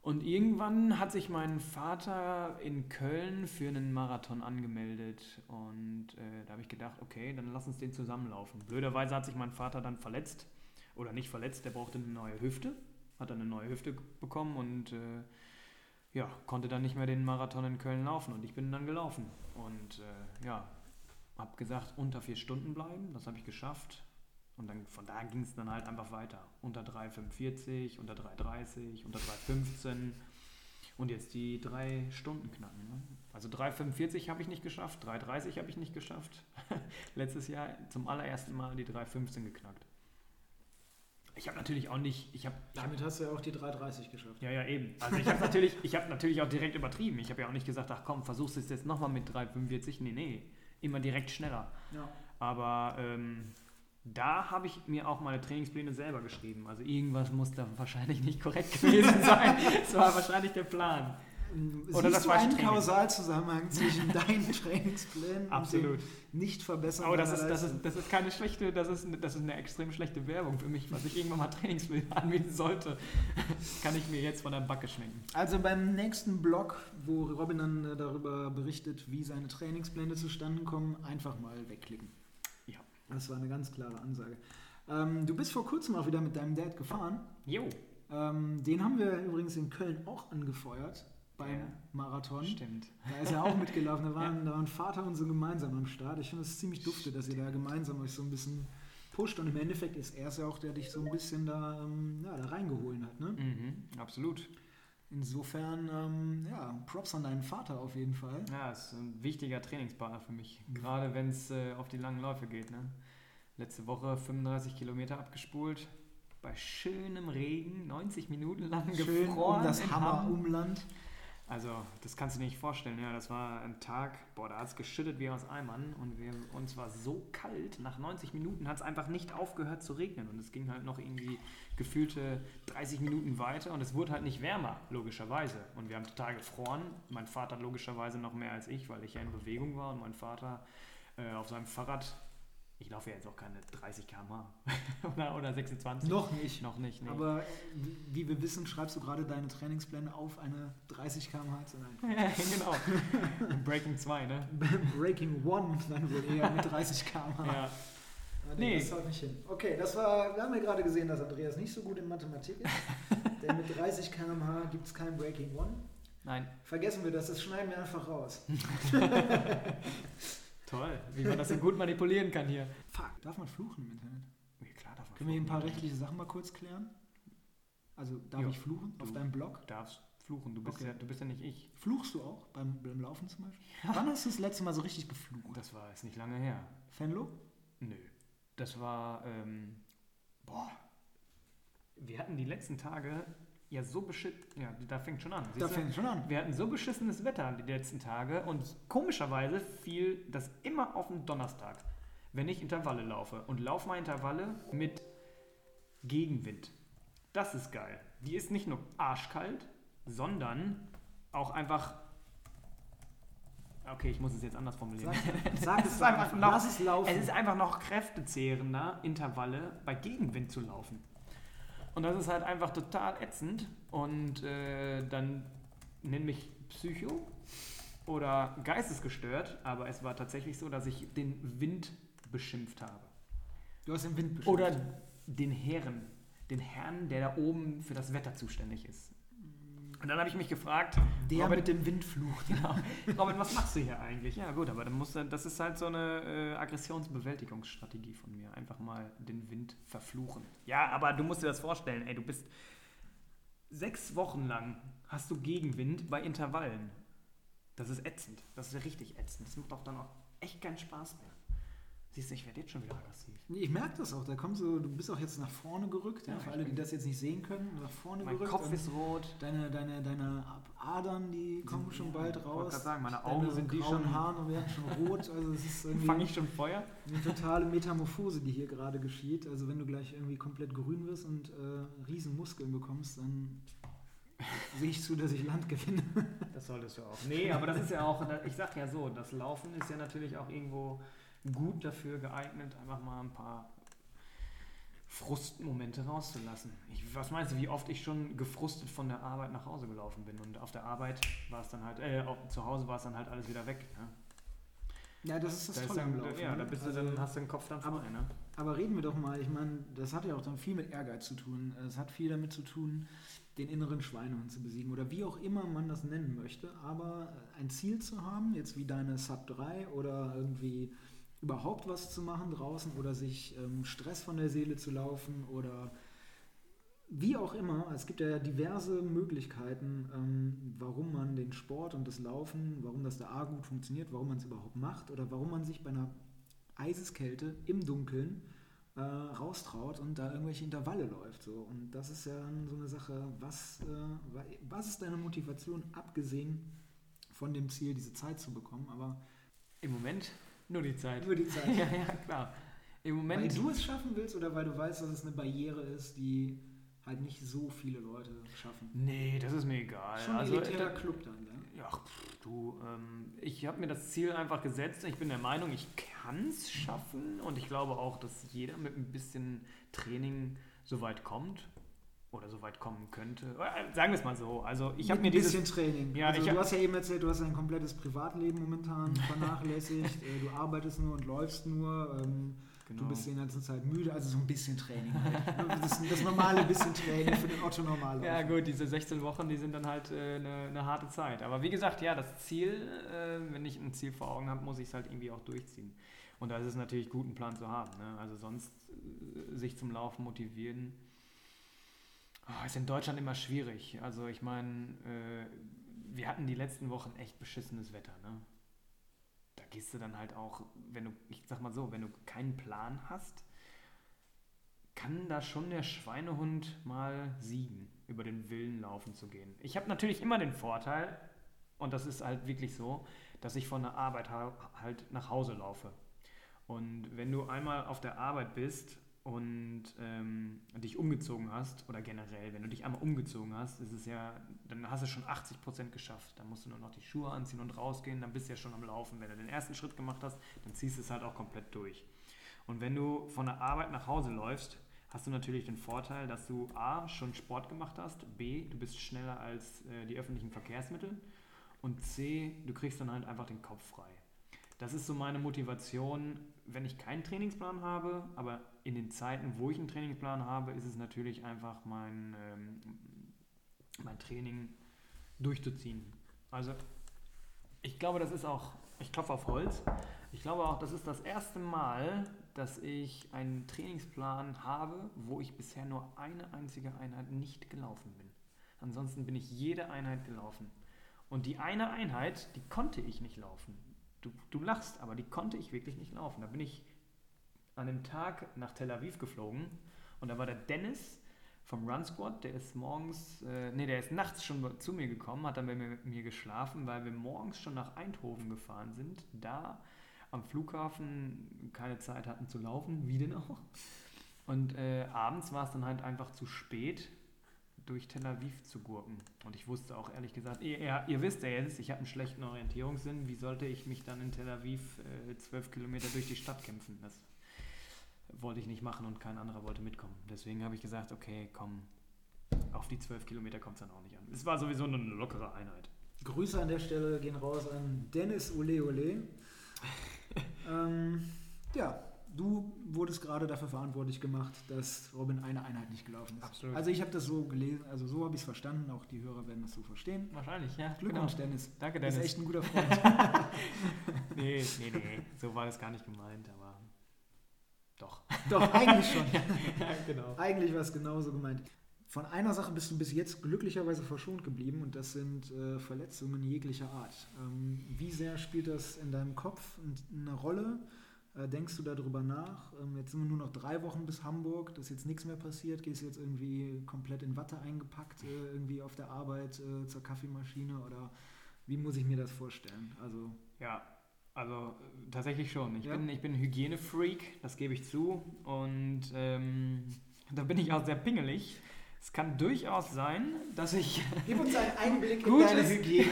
Und irgendwann hat sich mein Vater in Köln für einen Marathon angemeldet. Und äh, da habe ich gedacht, okay, dann lass uns den zusammenlaufen. Blöderweise hat sich mein Vater dann verletzt. Oder nicht verletzt, der brauchte eine neue Hüfte. Hat dann eine neue Hüfte bekommen und äh, ja, konnte dann nicht mehr den Marathon in Köln laufen. Und ich bin dann gelaufen. Und äh, ja, habe gesagt, unter vier Stunden bleiben. Das habe ich geschafft. Und dann von da ging es dann halt einfach weiter. Unter 3,45, unter 3,30, unter 3,15 und jetzt die drei Stunden knacken. Ne? Also 3,45 habe ich nicht geschafft, 3,30 habe ich nicht geschafft. Letztes Jahr zum allerersten Mal die 3,15 geknackt. Ich habe natürlich auch nicht. Ich hab, ich Damit hast du ja auch die 3,30 geschafft. ja, ja, eben. Also ich habe natürlich, ich habe natürlich auch direkt übertrieben. Ich habe ja auch nicht gesagt, ach komm, versuchst du es jetzt nochmal mit 3,45. Nee, nee. Immer direkt schneller. Ja. Aber ähm, da habe ich mir auch meine Trainingspläne selber geschrieben. Also irgendwas muss da wahrscheinlich nicht korrekt gewesen sein. Das war wahrscheinlich der Plan. Oder das Siehst du einen Training. Kausalzusammenhang zwischen deinen Trainingsplänen Absolut. und dem nicht verbessern Aber das ist, das, ist, das ist keine schlechte, das ist, das ist eine extrem schlechte Werbung für mich, was ich irgendwann mal Trainingspläne anbieten sollte. Kann ich mir jetzt von der Backe schminken. Also beim nächsten Blog, wo Robin dann äh, darüber berichtet, wie seine Trainingspläne zustande kommen, einfach mal wegklicken. Ja. Das war eine ganz klare Ansage. Ähm, du bist vor kurzem auch wieder mit deinem Dad gefahren. Jo, Ähm, den haben wir übrigens in Köln auch angefeuert beim Ja. Marathon. stimmt. Da ist er auch mitgelaufen. Da waren, da waren Vater und so gemeinsam am Start. Ich finde es ziemlich dufte, dass ihr da gemeinsam euch so ein bisschen pusht. Und im Endeffekt ist er es ja auch, der dich so ein bisschen da, ähm, ja, da reingeholt hat. Ne? Mhm, absolut. Insofern, ähm, ja, Props an deinen Vater auf jeden Fall. Ja, ist ein wichtiger Trainingspartner für mich. Gerade wenn es äh, auf die langen Läufe geht. Ne? Letzte Woche 35 Kilometer abgespult. Bei schönem Regen, 90 Minuten lang Schön gefroren. um das in Hammer Hamm. Umland. Also, das kannst du dir nicht vorstellen. Ja, das war ein Tag, boah, da hat es geschüttet wie aus Eimern und wir, uns war so kalt. Nach 90 Minuten hat es einfach nicht aufgehört zu regnen und es ging halt noch irgendwie gefühlte 30 Minuten weiter und es wurde halt nicht wärmer, logischerweise. Und wir haben total gefroren. Mein Vater logischerweise noch mehr als ich, weil ich ja in Bewegung war und mein Vater äh, auf seinem Fahrrad. Ich laufe ja jetzt auch keine 30 km/h oder, oder 26. Noch nicht. Noch nicht, nee. Aber wie wir wissen, schreibst du gerade deine Trainingspläne auf eine 30 km/h zu Nein. genau. Breaking 2, ne? Breaking One dann wohl eher mit 30 km/h. Ja. Nee. Das haut nicht hin. Okay, das war, wir haben ja gerade gesehen, dass Andreas nicht so gut in Mathematik ist. denn mit 30 km/h gibt es kein Breaking One. Nein. Vergessen wir das, das schneiden wir einfach raus. Toll, wie man das so gut manipulieren kann hier. Fuck, darf man fluchen im Internet? Ja, klar, darf man Können wir hier ein paar rechtliche Sachen mal kurz klären? Also, darf Ja. ich fluchen auf deinem Blog? Du darfst fluchen, du bist, Okay. ja, du bist ja nicht ich. Fluchst du auch beim, beim Laufen zum Beispiel? Wann hast du das letzte Mal so richtig geflucht? Das war jetzt nicht lange her. Fenlo? Nö. Das war, ähm, boah. Wir hatten die letzten Tage ja so beschissen. Ja, da fängt schon an. Da fängt schon an. Wir hatten so beschissenes Wetter die letzten Tage und komischerweise fiel das immer auf den Donnerstag, wenn ich Intervalle laufe. Und lauf mal Intervalle mit Gegenwind. Das ist geil. Die ist nicht nur arschkalt, sondern auch einfach. Okay, ich muss es jetzt anders formulieren. Sag, sag es, ist einfach noch, lass es laufen. Es ist einfach noch kräftezehrender, Intervalle bei Gegenwind zu laufen. Und das ist halt einfach total ätzend. Und äh, dann nenn mich Psycho oder geistesgestört, aber es war tatsächlich so, dass ich den Wind beschimpft habe. Du hast den Wind beschimpft. Oder den Herren, den Herrn, der da oben für das Wetter zuständig ist. Und dann habe ich mich gefragt, der Robin, mit dem Windfluch. genau, Robin, was machst du hier eigentlich? Ja gut, aber dann musst du, das ist halt so eine äh, Aggressionsbewältigungsstrategie von mir. Einfach mal den Wind verfluchen. Ja, aber du musst dir das vorstellen, ey, du bist sechs Wochen lang hast du Gegenwind bei Intervallen. Das ist ätzend. Das ist richtig ätzend. Das macht auch dann auch echt keinen Spaß mehr. Siehst du, ich werde jetzt schon wieder aggressiv. Nee, ich merke das auch. Da kommt so, du bist auch jetzt nach vorne gerückt, ja, Ja, für alle, die das jetzt nicht sehen können, nach vorne Mein gerückt. Kopf und ist rot. deine, deine, deine Adern, die kommen schon bald ich wollte raus. sagen, meine Deine Augen sind die schon- Haare werden schon rot. Also es ist irgendwie Fange ich schon Feuer? eine totale Metamorphose, die hier gerade geschieht. Also wenn du gleich irgendwie komplett grün wirst und äh, riesen Muskeln bekommst, dann sehe ich zu, dass ich Land gewinne. Das solltest du auch. Nee, aber das ist ja auch, ich sag ja so, das Laufen ist ja natürlich auch irgendwo gut dafür geeignet, einfach mal ein paar Frustmomente rauszulassen. Ich, was meinst du, wie oft ich schon gefrustet von der Arbeit nach Hause gelaufen bin und auf der Arbeit war es dann halt, äh, zu Hause war es dann halt alles wieder weg. Ne? Ja, das ist das Da Tolle am Laufen. ja, ne? da bist du Also- dann, hast du den Kopf dann aber- frei, ne? Aber reden wir doch mal, ich meine, das hat ja auch dann viel mit Ehrgeiz zu tun. Es hat viel damit zu tun, den inneren Schweinehund zu besiegen oder wie auch immer man das nennen möchte. Aber ein Ziel zu haben, jetzt wie deine Sub 3 oder irgendwie überhaupt was zu machen draußen oder sich ähm, Stress von der Seele zu laufen oder wie auch immer. Es gibt ja diverse Möglichkeiten, ähm, warum man den Sport und das Laufen, warum das da A gut funktioniert, warum man es überhaupt macht oder warum man sich bei einer Eiseskälte im Dunkeln äh, raustraut und da irgendwelche Intervalle läuft. So. Und das ist ja so eine Sache, was, äh, wa- was ist deine Motivation, abgesehen von dem Ziel, diese Zeit zu bekommen, aber Im Moment nur die Zeit. nur die Zeit. ja, ja, klar. Im Moment. Weil du es schaffen willst oder weil du weißt, dass es eine Barriere ist, die halt nicht so viele Leute schaffen. nee, das ist mir egal. Schon ein also, elitärer Club dann, ja? Ja, pff, du, ähm, ich habe mir das Ziel einfach gesetzt. Ich bin der Meinung, ich kann es schaffen und ich glaube auch, dass jeder mit ein bisschen Training so weit kommt oder so weit kommen könnte. Äh, Sagen wir es mal so. Also ich habe mir ein dieses bisschen Training. Ja, also du hast ja eben erzählt, du hast dein komplettes Privatleben momentan vernachlässigt. äh, du arbeitest nur und läufst nur. Ähm, genau, Du bist die ganze Zeit müde, also so ein bisschen Training. Halt. Das, das normale bisschen Training für den Otto normal. ja gut, diese 16 Wochen, die sind dann halt äh, eine, eine harte Zeit. Aber wie gesagt, ja, das Ziel, äh, wenn ich ein Ziel vor Augen habe, muss ich es halt irgendwie auch durchziehen. Und da ist es natürlich gut, einen Plan zu haben. Ne? Also sonst äh, sich zum Laufen motivieren. Ah, ist in Deutschland immer schwierig. Also ich meine, äh, wir hatten die letzten Wochen echt beschissenes Wetter. Ne? Da gehst du dann halt auch, wenn du, ich sag mal so, wenn du keinen Plan hast, kann da schon der Schweinehund mal siegen, über den Willen laufen zu gehen. Ich habe natürlich immer den Vorteil, und das ist halt wirklich so, dass ich von der Arbeit ha- halt nach Hause laufe. Und wenn du einmal auf der Arbeit bist und ähm, dich umgezogen hast, oder generell, wenn du dich einmal umgezogen hast, ist es ja, dann hast du schon 80% geschafft. Dann musst du nur noch die Schuhe anziehen und rausgehen, dann bist du ja schon am Laufen. Wenn du den ersten Schritt gemacht hast, dann ziehst du es halt auch komplett durch. Und wenn du von der Arbeit nach Hause läufst, hast du natürlich den Vorteil, dass du A, schon Sport gemacht hast, B, du bist schneller als äh, die öffentlichen Verkehrsmittel und C, du kriegst dann halt einfach den Kopf frei. Das ist so meine Motivation, wenn ich keinen Trainingsplan habe, aber in den Zeiten, wo ich einen Trainingsplan habe, ist es natürlich einfach mein, ähm, mein Training durchzuziehen. Also ich glaube, das ist auch, ich klopfe auf Holz, ich glaube auch, das ist das erste Mal, dass ich einen Trainingsplan habe, wo ich bisher nur eine einzige Einheit nicht gelaufen bin. Ansonsten bin ich jede Einheit gelaufen. Und die eine Einheit, die konnte ich nicht laufen. Du, du lachst, aber die konnte ich wirklich nicht laufen. Da bin ich an dem Tag nach Tel Aviv geflogen und da war der Dennis vom Run Squad, der ist morgens, äh, nee, der ist nachts schon zu mir gekommen, hat dann bei mir, mir geschlafen, weil wir morgens schon nach Eindhoven gefahren sind, da am Flughafen keine Zeit hatten zu laufen, wie denn auch. Und äh, abends war es dann halt einfach zu spät, durch Tel Aviv zu gurken. Und ich wusste auch ehrlich gesagt, ihr, ihr, wisst ja jetzt, ich habe einen schlechten Orientierungssinn, wie sollte ich mich dann in Tel Aviv äh, zwölf Kilometer durch die Stadt kämpfen? Das wollte ich nicht machen und kein anderer wollte mitkommen. Deswegen habe ich gesagt, okay, komm, auf die zwölf Kilometer kommt es dann auch nicht an. Es war sowieso eine lockere Einheit. Grüße an der Stelle gehen raus an Dennis Ole Ole. ähm, ja, du wurdest gerade dafür verantwortlich gemacht, dass Robin eine Einheit nicht gelaufen ist. Absolut. Also ich habe das so gelesen, also so habe ich es verstanden, auch die Hörer werden das so verstehen. Wahrscheinlich, ja. Glückwunsch, genau. Dennis. Danke, Du Dennis. bist echt ein guter Freund. nee, nee, nee, so war das gar nicht gemeint, aber doch. Doch, eigentlich schon. ja, genau. Eigentlich war es genauso gemeint. Von einer Sache bist du bis jetzt glücklicherweise verschont geblieben und das sind äh, Verletzungen jeglicher Art. Ähm, wie sehr spielt das in deinem Kopf eine Rolle? Äh, denkst du darüber nach? Ähm, jetzt sind wir nur noch drei Wochen bis Hamburg, dass jetzt nichts mehr passiert. Gehst du jetzt irgendwie komplett in Watte eingepackt, äh, irgendwie auf der Arbeit äh, zur Kaffeemaschine oder wie muss ich mir das vorstellen? Also Ja, also tatsächlich schon. Ich Ja? bin, ich bin Hygienefreak, das gebe ich zu. Und ähm, da bin ich auch sehr pingelig. Es kann durchaus sein, dass ich. gib uns einen Einblick Gutes- in deine Hygiene.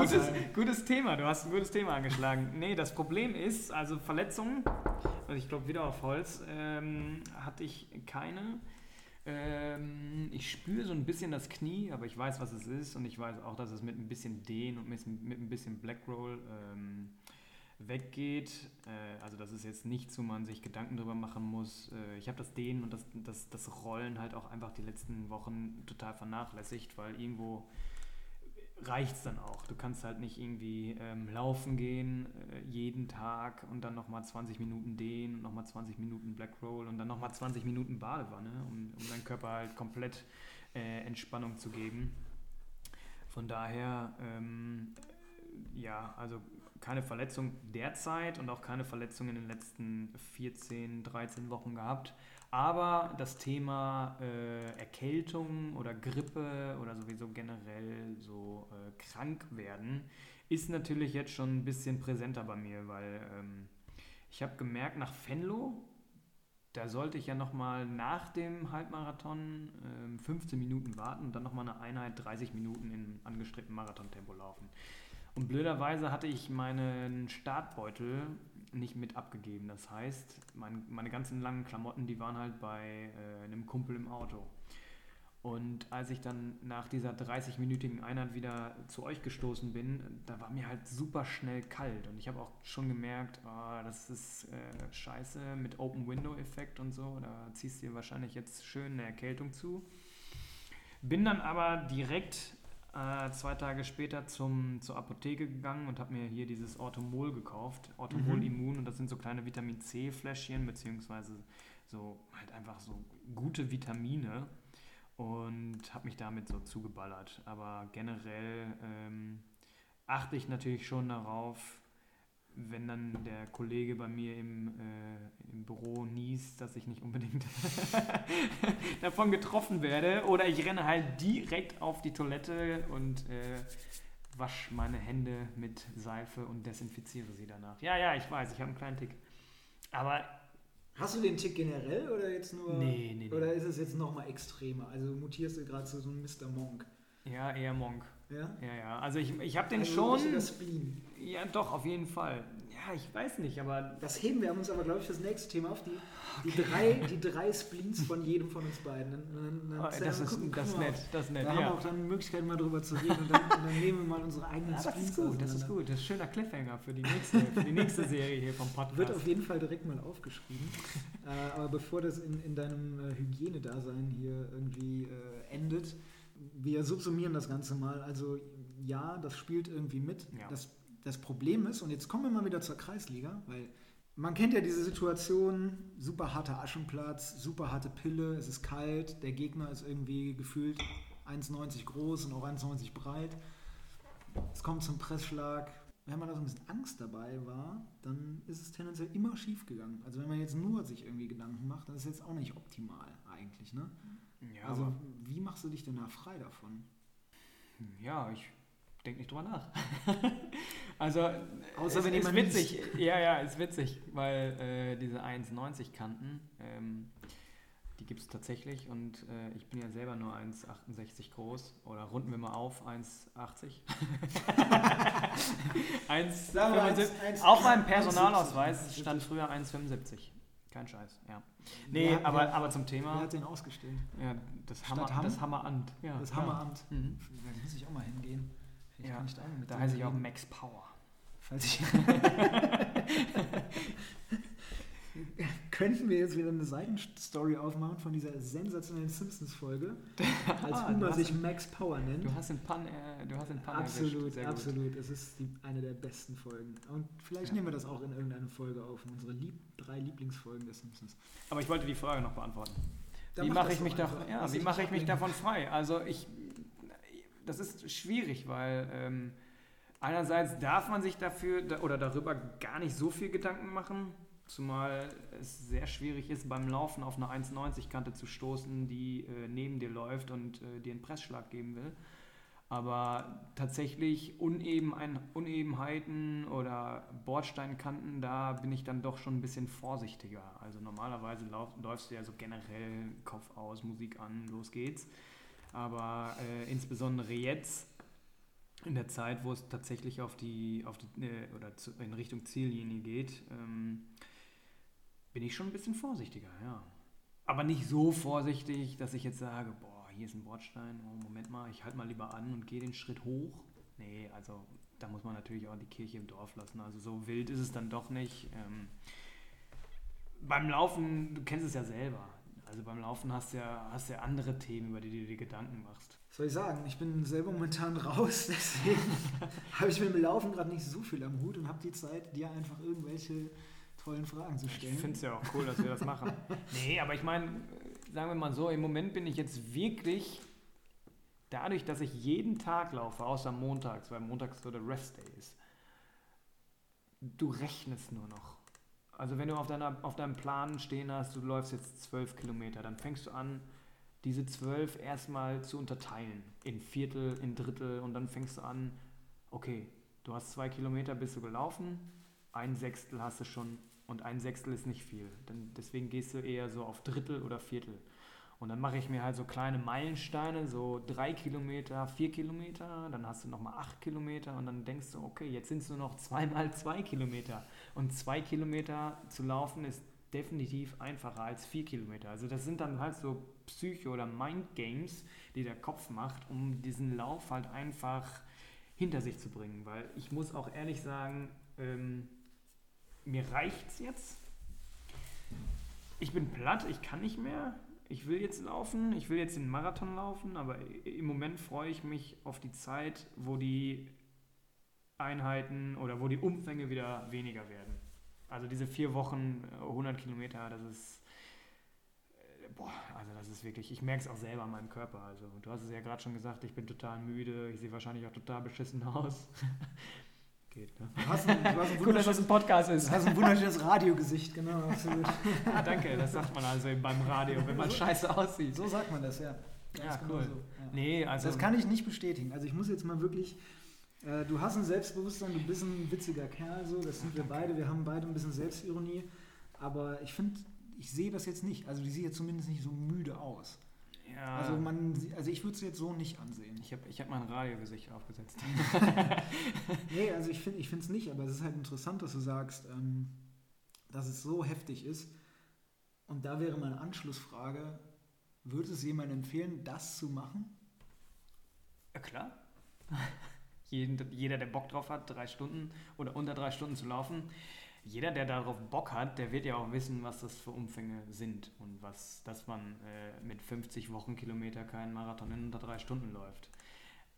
gutes, gutes Thema, du hast ein gutes Thema angeschlagen. Nee, das Problem ist, also Verletzungen, also ich glaube wieder auf Holz, ähm, hatte ich keine. Ähm, ich spüre so ein bisschen das Knie, aber ich weiß, was es ist und ich weiß auch, dass es mit ein bisschen Dehn und mit, mit ein bisschen Blackroll ähm, weggeht. Äh, also das ist jetzt nichts, wo man sich Gedanken drüber machen muss. Äh, ich habe das Dehnen und das, das, das Rollen halt auch einfach die letzten Wochen total vernachlässigt, weil irgendwo reicht es dann auch. Du kannst halt nicht irgendwie ähm, laufen gehen äh, jeden Tag und dann nochmal 20 Minuten dehnen und nochmal 20 Minuten Black Roll und dann nochmal 20 Minuten Badewanne, um, um deinem Körper halt komplett äh, Entspannung zu geben. Von daher, ähm, ja, also keine Verletzung derzeit und auch keine Verletzung in den letzten 14, 13 Wochen gehabt. Aber das Thema äh, Erkältung oder Grippe oder sowieso generell so äh, krank werden ist natürlich jetzt schon ein bisschen präsenter bei mir, weil ähm, ich habe gemerkt, nach Venlo, da sollte ich ja nochmal nach dem Halbmarathon ähm, 15 Minuten warten und dann nochmal eine Einheit 30 Minuten in angestrebtem Marathontempo laufen. Und blöderweise hatte ich meinen Startbeutel nicht mit abgegeben. Das heißt, mein, meine ganzen langen Klamotten, die waren halt bei äh, einem Kumpel im Auto. Und als ich dann nach dieser 30-minütigen Einheit wieder zu euch gestoßen bin, da war mir halt super schnell kalt. Und ich habe auch schon gemerkt, ah, das ist äh, scheiße mit Open-Window-Effekt und so. Da ziehst du dir wahrscheinlich jetzt schön eine Erkältung zu. Bin dann aber direkt äh, zwei Tage später zum, zur Apotheke gegangen und habe mir hier dieses Orthomol gekauft. Orthomol Mhm. Immun und das sind so kleine Vitamin C Fläschchen beziehungsweise so halt einfach so gute Vitamine und habe mich damit so zugeballert. Aber generell ähm, achte ich natürlich schon darauf, wenn dann der Kollege bei mir im, äh, im Büro niest, dass ich nicht unbedingt davon getroffen werde. Oder ich renne halt direkt auf die Toilette und äh, wasche meine Hände mit Seife und desinfiziere sie danach. Ja, ja, ich weiß, ich habe einen kleinen Tick. Aber Hast du den Tick generell oder jetzt nur? Nee, nee, nee. Oder ist es jetzt nochmal extremer? Also mutierst du gerade zu so einem Mr. Monk? ja, eher Monk. Ja? Ja, ja. Also ich, ich habe den also schon. richtiger Spleen. Ja, doch, auf jeden Fall. Ja, ich weiß nicht, aber Das heben wir uns aber, glaube ich, fürs nächste Thema auf. Die, die, drei, die drei Spleens von jedem von uns beiden. Dann, dann, dann Oh, das ist, gucken- das gucken nett, das ist nett. Da haben wir Ja. auch dann die Möglichkeit, mal drüber zu reden und dann, dann nehmen wir mal unsere eigenen Ja, das Spleens ist gut, das ist gut. Das ist ein schöner Cliffhanger für die nächste, für die nächste Serie hier vom Podcast. Wird auf jeden Fall direkt mal aufgeschrieben. äh, aber bevor das in, in deinem äh, Hygienedasein hier irgendwie äh, endet, wir subsumieren das Ganze mal. Also ja, das spielt irgendwie mit. Ja. Das, das Problem ist, und jetzt kommen wir mal wieder zur Kreisliga, weil man kennt ja diese Situation, super harter Aschenplatz, super harte Pille, es ist kalt, der Gegner ist irgendwie gefühlt 1,90 groß und auch 1,90 breit. Es kommt zum Pressschlag. wenn man da so ein bisschen Angst dabei war, dann ist es tendenziell immer schief gegangen. Also wenn man jetzt nur sich irgendwie Gedanken macht, dann ist es jetzt auch nicht optimal eigentlich, ne? Ja, also aber- wie machst du dich denn da frei davon? Ja, ich denke nicht drüber nach. also, Außer es wenn ist witzig. Ja, ja, ist witzig, weil äh, diese 1,90 Kanten, ähm, die gibt es tatsächlich und äh, ich bin ja selber nur 1,68 groß oder runden wir mal auf 1,80. 1, Sagen wir 75. 1, Auf meinem 1,70. Personalausweis stand früher 1,75. Kein Scheiß, ja. Nee, Wer- aber, wer- aber zum Wer Thema. hat den ausgestellt? Ja, das, Hammer, Hamm? das Hammeramt. Ja, Das klar. Hammeramt. Mhm. Da muss ich auch mal hingehen. Vielleicht Ja, kann ich da, auch mit Da heiße ich auch. Max Power. Falls ich Könnten wir jetzt wieder eine Seitenstory aufmachen von dieser sensationellen Simpsons-Folge, als Ah, Homer sich Max Power nennt? Du hast den Pan, äh, du hast den Pan absolut, absolut. Es ist die, eine der besten Folgen. Und vielleicht Ja. nehmen wir das auch in irgendeine Folge auf, unsere lieb, drei Lieblingsfolgen der Simpsons. Aber ich wollte die Frage noch beantworten. Dann wie mach mache ich mich davon, ja, wie mache ich mich davon frei? Also ich, das ist schwierig, weil ähm, einerseits darf man sich dafür da- oder darüber gar nicht so viel Gedanken machen, zumal es sehr schwierig ist, beim Laufen auf eine 1,90-Kante zu stoßen, die äh, neben dir läuft und äh, dir einen Pressschlag geben will. Aber tatsächlich Uneben, Unebenheiten oder Bordsteinkanten, da bin ich dann doch schon ein bisschen vorsichtiger. Also normalerweise lauf, läufst du ja so generell Kopf aus, Musik an, los geht's. Aber äh, insbesondere jetzt in der Zeit, wo es tatsächlich auf die, auf die äh, oder zu, in Richtung Ziellinie geht, ähm, bin ich schon ein bisschen vorsichtiger, ja. Aber nicht so vorsichtig, dass ich jetzt sage, boah, hier ist ein Bordstein, oh, Moment mal, ich halte mal lieber an und gehe den Schritt hoch. Nee, also da muss man natürlich auch die Kirche im Dorf lassen. Also so wild ist es dann doch nicht. Ähm, beim Laufen, du kennst es ja selber. Also beim Laufen hast du ja, hast ja andere Themen, über die du dir Gedanken machst. Was soll ich sagen? Ich bin selber momentan raus, deswegen habe ich mit dem Laufen gerade nicht so viel am Hut und habe die Zeit, dir einfach irgendwelche tollen Fragen zu Ich stellen. finde es ja auch cool, dass wir das machen. Nee, aber ich meine, sagen wir mal so, im Moment bin ich jetzt wirklich, dadurch, dass ich jeden Tag laufe, außer montags, weil montags so der Rest Day ist, du rechnest nur noch. Also wenn du auf, deiner, auf deinem Plan stehen hast, du läufst jetzt zwölf Kilometer, dann fängst du an, diese zwölf erstmal zu unterteilen in Viertel, in Drittel und dann fängst du an, okay, du hast zwei Kilometer, bist du gelaufen, ein Sechstel hast du schon und ein Sechstel ist nicht viel. Dann, deswegen gehst du eher so auf Drittel oder Viertel. Und dann mache ich mir halt so kleine Meilensteine, so drei Kilometer, vier Kilometer, dann hast du nochmal acht Kilometer und dann denkst du, okay, jetzt sind es nur noch zweimal zwei Kilometer. Und zwei Kilometer zu laufen ist definitiv einfacher als vier Kilometer. Also das sind dann halt so Psycho- oder Mind-Games, die der Kopf macht, um diesen Lauf halt einfach hinter sich zu bringen. Weil ich muss auch ehrlich sagen, ähm, mir reicht's jetzt. Ich bin platt, ich kann nicht mehr. Ich will jetzt laufen, ich will jetzt den Marathon laufen, aber im Moment freue ich mich auf die Zeit, wo die Einheiten oder wo die Umfänge wieder weniger werden. Also diese vier Wochen, äh, 100 Kilometer, das ist, äh, boah, also das ist wirklich, ich merke es auch selber an meinem Körper. Also du hast es ja gerade schon gesagt, ich bin total müde, ich sehe wahrscheinlich auch total beschissen aus. Geht, ne? Du hast ein, du hast ein, Gut, dass das wunderschönes, ein Podcast du ist. hast ein wunderschönes Radiogesicht, genau, absolut. Ah, danke, das sagt man also eben beim Radio, wenn man scheiße aussieht. So sagt man das, ja. Ja, genau cool. so, ja. Nee, also. das kann ich nicht bestätigen. Also ich muss jetzt mal wirklich, äh, du hast ein Selbstbewusstsein, du bist ein witziger Kerl, so, das sind wir beide, wir haben beide ein bisschen Selbstironie, aber ich finde, ich sehe das jetzt nicht. Also die sieht jetzt zumindest nicht so müde aus. Ja, Also man, also ich würde es jetzt so nicht ansehen. ich habe ich hab mein Radiogesicht aufgesetzt. Nee, also ich finde es nicht, aber es ist halt interessant, dass du sagst, ähm, dass es so heftig ist. Und da wäre meine Anschlussfrage, würde es jemandem empfehlen, das zu machen? Ja, klar. Jeden, jeder, der Bock drauf hat, drei Stunden oder unter drei Stunden zu laufen, jeder, der darauf Bock hat, der wird ja auch wissen, was das für Umfänge sind und was, dass man äh, mit 50 Wochenkilometer keinen Marathon in unter drei Stunden läuft.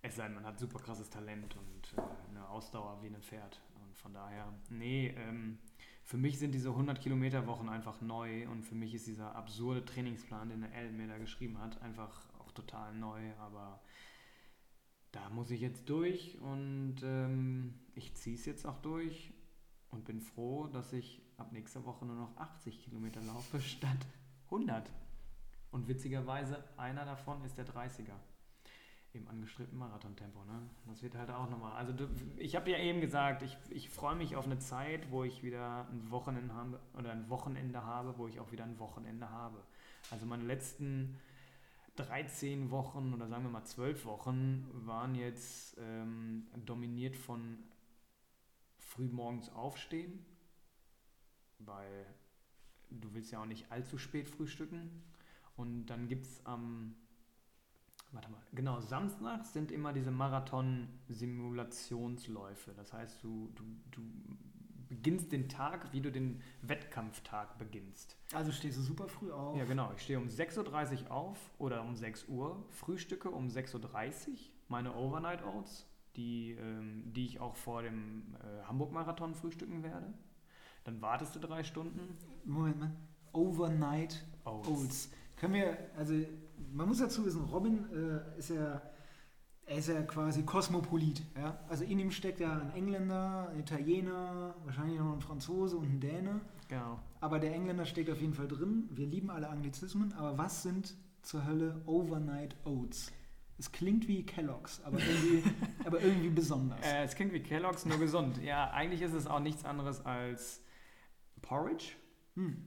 Es sei denn, man hat super krasses Talent und äh, eine Ausdauer wie ein Pferd. Und von daher, nee, ähm, für mich sind diese 100 Kilometer Wochen einfach neu und für mich ist dieser absurde Trainingsplan, den der L mir da geschrieben hat, einfach auch total neu, aber da muss ich jetzt durch und ähm, ich ziehe es jetzt auch durch und bin froh, dass ich ab nächster Woche nur noch 80 Kilometer laufe statt 100. Und witzigerweise, einer davon ist der 30er im angestrebten Marathontempo. Ne? Das wird halt auch nochmal. Also du, ich habe ja eben gesagt, ich, ich freue mich auf eine Zeit, wo ich wieder ein Wochenende habe oder ein Wochenende habe, wo ich auch wieder ein Wochenende habe. Also meine letzten 13 Wochen oder sagen wir mal 12 Wochen waren jetzt ähm, dominiert von frühmorgens aufstehen, weil du willst ja auch nicht allzu spät frühstücken. Und dann gibt es am, warte mal, genau, Samstag sind immer diese Marathon-Simulationsläufe. Das heißt, du, du, du beginnst den Tag, wie du den Wettkampftag beginnst. Also stehst du super früh auf. Ja, genau. Ich stehe um 6.30 Uhr auf oder um 6 Uhr, frühstücke um 6.30 Uhr, meine Overnight Oats, die, ähm, die ich auch vor dem äh, Hamburg-Marathon frühstücken werde. Dann wartest du drei Stunden. Moment mal. Overnight Oats. Oats. Können wir, also man muss dazu wissen, Robin äh, ist ja er ist ja quasi Kosmopolit. Ja? Also in ihm steckt ja ein Engländer, ein Italiener, wahrscheinlich noch ein Franzose und ein Däne. Genau. Aber der Engländer steckt auf jeden Fall drin. Wir lieben alle Anglizismen. Aber was sind zur Hölle Overnight Oats? Es klingt wie Kellogg's, aber irgendwie, aber irgendwie besonders. Äh, es klingt wie Kellogg's, nur gesund. Ja, eigentlich ist es auch nichts anderes als Porridge. Hm.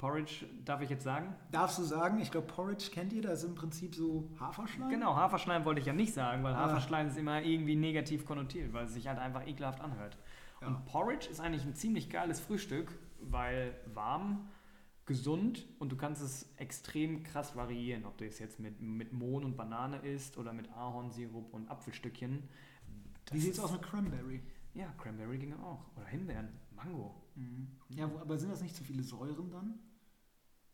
Porridge darf ich jetzt sagen? Darfst du sagen? Ich glaube, Porridge kennt ihr, das ist im Prinzip so Haferschleim. Genau, Haferschleim wollte ich ja nicht sagen, weil ah. Haferschleim ist immer irgendwie negativ konnotiert, weil es sich halt einfach ekelhaft anhört. Ja. Und Porridge ist eigentlich ein ziemlich geiles Frühstück, weil warm, gesund und du kannst es extrem krass variieren, ob du es jetzt mit, mit Mohn und Banane isst oder mit Ahornsirup und Apfelstückchen. Das Wie sieht es aus mit Cranberry? Ja, Cranberry ginge auch. Oder Himbeeren, Mango. Mhm. Ja, aber sind das nicht zu viele Säuren dann?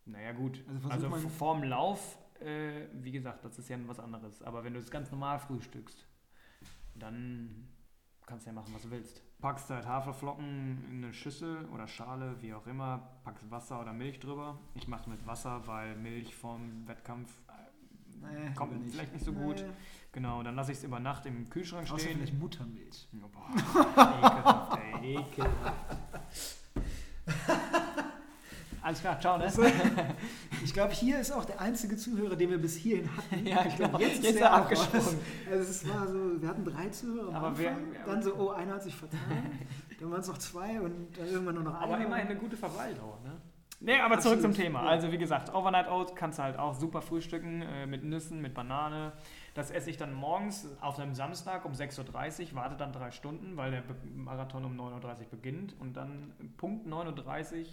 Naja, gut. Also, also vorm Lauf, äh, wie gesagt, das ist ja was anderes. Aber wenn du es ganz normal frühstückst, dann kannst ja machen, was du willst. Packst halt Haferflocken in eine Schüssel oder Schale, wie auch immer, packst Wasser oder Milch drüber. Ich mache mit Wasser, weil Milch vorm Wettkampf äh, nee, kommt nicht. vielleicht nicht so gut. Nee. Genau, dann lasse ich es über Nacht im Kühlschrank stehen. Außer vielleicht Muttermilch. Oh, boah, ekelhaft, ey, ekelhaft. Alles klar, ciao, ne? Ich glaube, hier ist auch der einzige Zuhörer, den wir bis hierhin hatten. Ja, ich glaube, jetzt, jetzt ist er abgesprungen. Also es war so, wir hatten drei Zuhörer Aber Anfang, wir, dann so, oh, einer hat sich vertan, dann waren es noch zwei und dann irgendwann nur noch einer. Aber immerhin eine gute Verweildauer, ne? Nee, aber zurück zum Thema. Ja. Also wie gesagt, Overnight Oats kannst du halt auch super frühstücken äh, mit Nüssen, mit Banane. Das esse ich dann morgens auf einem Samstag um 6.30 Uhr, warte dann drei Stunden, weil der Marathon um 9.30 Uhr beginnt und dann Punkt 9.30 Uhr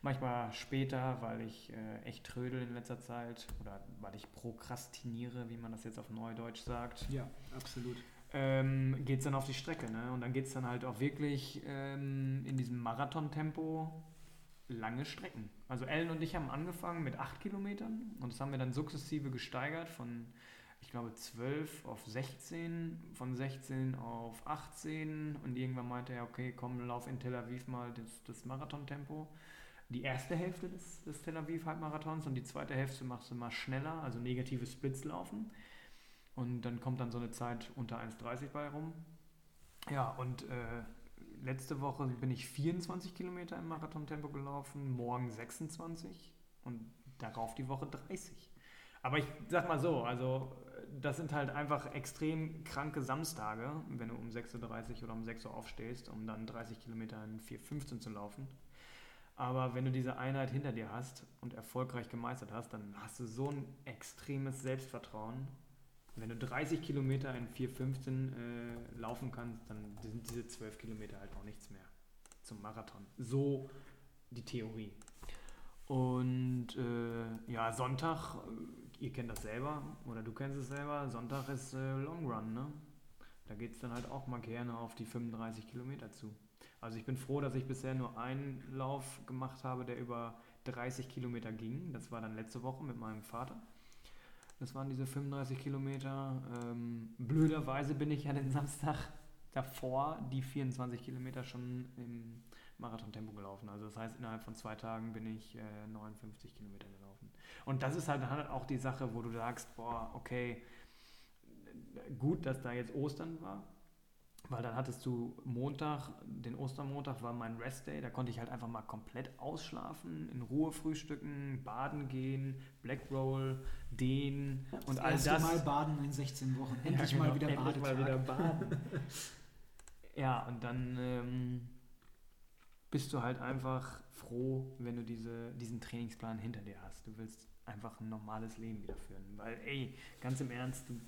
Manchmal später, weil ich äh, echt trödel in letzter Zeit oder weil ich prokrastiniere, wie man das jetzt auf Neudeutsch sagt. Ja, absolut. Ähm, geht es dann auf die Strecke. Ne? Und dann geht es dann halt auch wirklich ähm, in diesem Marathontempo lange Strecken. Also Ellen und ich haben angefangen mit 8 Kilometern und das haben wir dann sukzessive gesteigert von, ich glaube, 12 auf 16, von 16 auf 18 und irgendwann meinte er, okay, komm, lauf in Tel Aviv mal das, das Marathontempo die erste Hälfte des, des Tel Aviv Halbmarathons und die zweite Hälfte machst du mal schneller, also negative Splits laufen. Und dann kommt dann so eine Zeit unter 1,30 bei rum. Ja, und äh, letzte Woche bin ich 24 Kilometer im Marathontempo gelaufen, morgen 26 und darauf die Woche 30. Aber ich sag mal so, also das sind halt einfach extrem kranke Samstage, wenn du um 6.30 Uhr oder um 6 Uhr aufstehst, um dann 30 Kilometer in 4.15 zu laufen. Aber wenn du diese Einheit hinter dir hast und erfolgreich gemeistert hast, dann hast du so ein extremes Selbstvertrauen. Wenn du 30 Kilometer in 4,15 äh, laufen kannst, dann sind diese 12 Kilometer halt auch nichts mehr zum Marathon. So die Theorie. Und äh, ja, Sonntag, äh, ihr kennt das selber oder du kennst es selber, Sonntag ist äh, Long Run, ne? Da geht es dann halt auch mal gerne auf die 35 Kilometer zu. Also ich bin froh, dass ich bisher nur einen Lauf gemacht habe, der über 30 Kilometer ging. Das war dann letzte Woche mit meinem Vater. Das waren diese 35 Kilometer. Ähm, blöderweise bin ich ja den Samstag davor die 24 Kilometer schon im Marathontempo gelaufen. Also das heißt, innerhalb von zwei Tagen bin ich äh, 59 Kilometer gelaufen. Und das ist halt, auch die Sache, wo du sagst, boah, okay, gut, dass da jetzt Ostern war, weil dann hattest du Montag, den Ostermontag war mein Restday, da konnte ich halt einfach mal komplett ausschlafen, in Ruhe frühstücken, baden gehen, Black Roll, dehnen und das all erste das. Mal baden in 16 Wochen. Endlich Ja, mal genau, wieder endlich mal wieder baden. ja, und dann ähm, bist du halt einfach froh, wenn du diese, diesen Trainingsplan hinter dir hast. Du willst einfach ein normales Leben wieder führen. Weil, ey, ganz im Ernst, du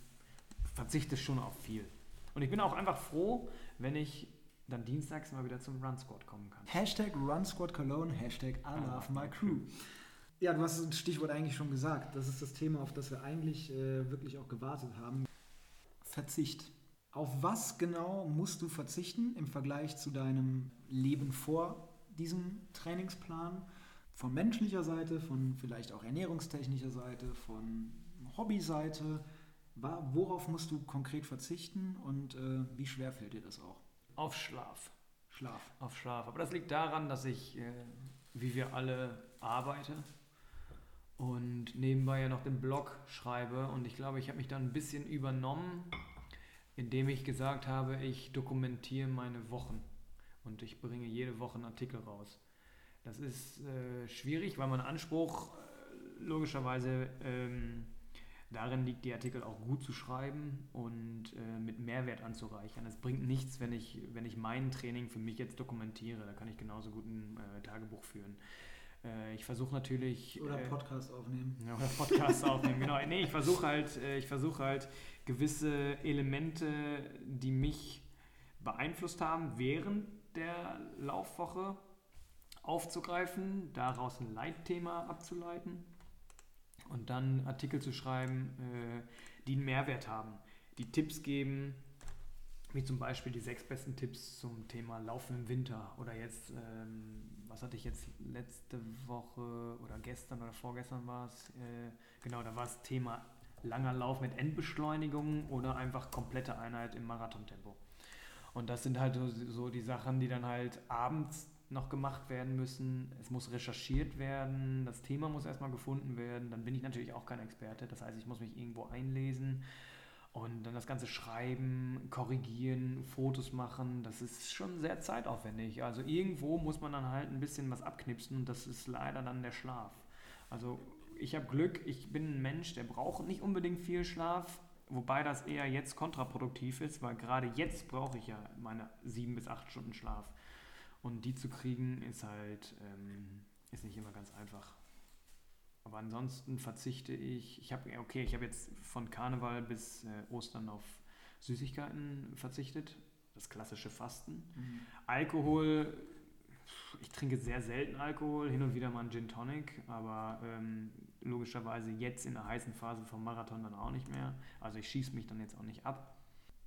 verzichtest schon auf viel. Und ich bin auch einfach froh, wenn ich dann dienstags mal wieder zum Run Squad kommen kann. Hashtag Run Squad Cologne, Hashtag I love my crew. Ja, du hast das Stichwort eigentlich schon gesagt. Das ist das Thema, auf das wir eigentlich äh, wirklich auch gewartet haben. Verzicht. Auf was genau musst du verzichten im Vergleich zu deinem Leben vor diesem Trainingsplan? Von menschlicher Seite, von vielleicht auch ernährungstechnischer Seite, von Hobbyseite. Worauf musst du konkret verzichten und äh, wie schwer fällt dir das auch? Auf Schlaf. Schlaf. auf Schlaf. Aber das liegt daran, dass ich, äh, wie wir alle, arbeite und nebenbei ja noch den Blog schreibe. Und ich glaube, ich habe mich dann ein bisschen übernommen, indem ich gesagt habe, ich dokumentiere meine Wochen und ich bringe jede Woche einen Artikel raus. Das ist äh, schwierig, weil mein Anspruch äh, logischerweise ähm, darin liegt, die Artikel auch gut zu schreiben und äh, mit Mehrwert anzureichern. Es bringt nichts, wenn ich, wenn ich mein Training für mich jetzt dokumentiere. Da kann ich genauso gut ein äh, Tagebuch führen. Äh, ich versuche natürlich. Oder äh, Podcast aufnehmen. ja, oder Podcasts aufnehmen, genau. Nee, ich versuche halt, äh, ich versuche halt gewisse Elemente, die mich beeinflusst haben während der Laufwoche aufzugreifen, daraus ein Leitthema abzuleiten und dann Artikel zu schreiben, äh, die einen Mehrwert haben, die Tipps geben, wie zum Beispiel die sechs besten Tipps zum Thema Laufen im Winter oder jetzt, ähm, was hatte ich jetzt letzte Woche oder gestern oder vorgestern war es, äh, genau, da war es Thema langer Lauf mit Endbeschleunigung oder einfach komplette Einheit im Marathontempo. Und das sind halt so, so die Sachen, die dann halt abends noch gemacht werden müssen. Es muss recherchiert werden, das Thema muss erstmal gefunden werden. Dann bin ich natürlich auch kein Experte. Das heißt, ich muss mich irgendwo einlesen und dann das Ganze schreiben, korrigieren, Fotos machen. Das ist schon sehr zeitaufwendig. Also irgendwo muss man dann halt ein bisschen was abknipsen und das ist leider dann der Schlaf. Also ich habe Glück, ich bin ein Mensch, der braucht nicht unbedingt viel Schlaf, wobei das eher jetzt kontraproduktiv ist, weil gerade jetzt brauche ich ja meine sieben bis acht Stunden Schlaf. Und die zu kriegen ist halt ähm, ist nicht immer ganz einfach. Aber ansonsten verzichte ich. Ich habe okay, ich habe jetzt von Karneval bis äh, Ostern auf Süßigkeiten verzichtet. Das klassische Fasten. Mhm. Alkohol, ich trinke sehr selten Alkohol, hin und wieder mal einen Gin Tonic, aber ähm, logischerweise jetzt in der heißen Phase vom Marathon dann auch nicht mehr. Also ich schieße mich dann jetzt auch nicht ab.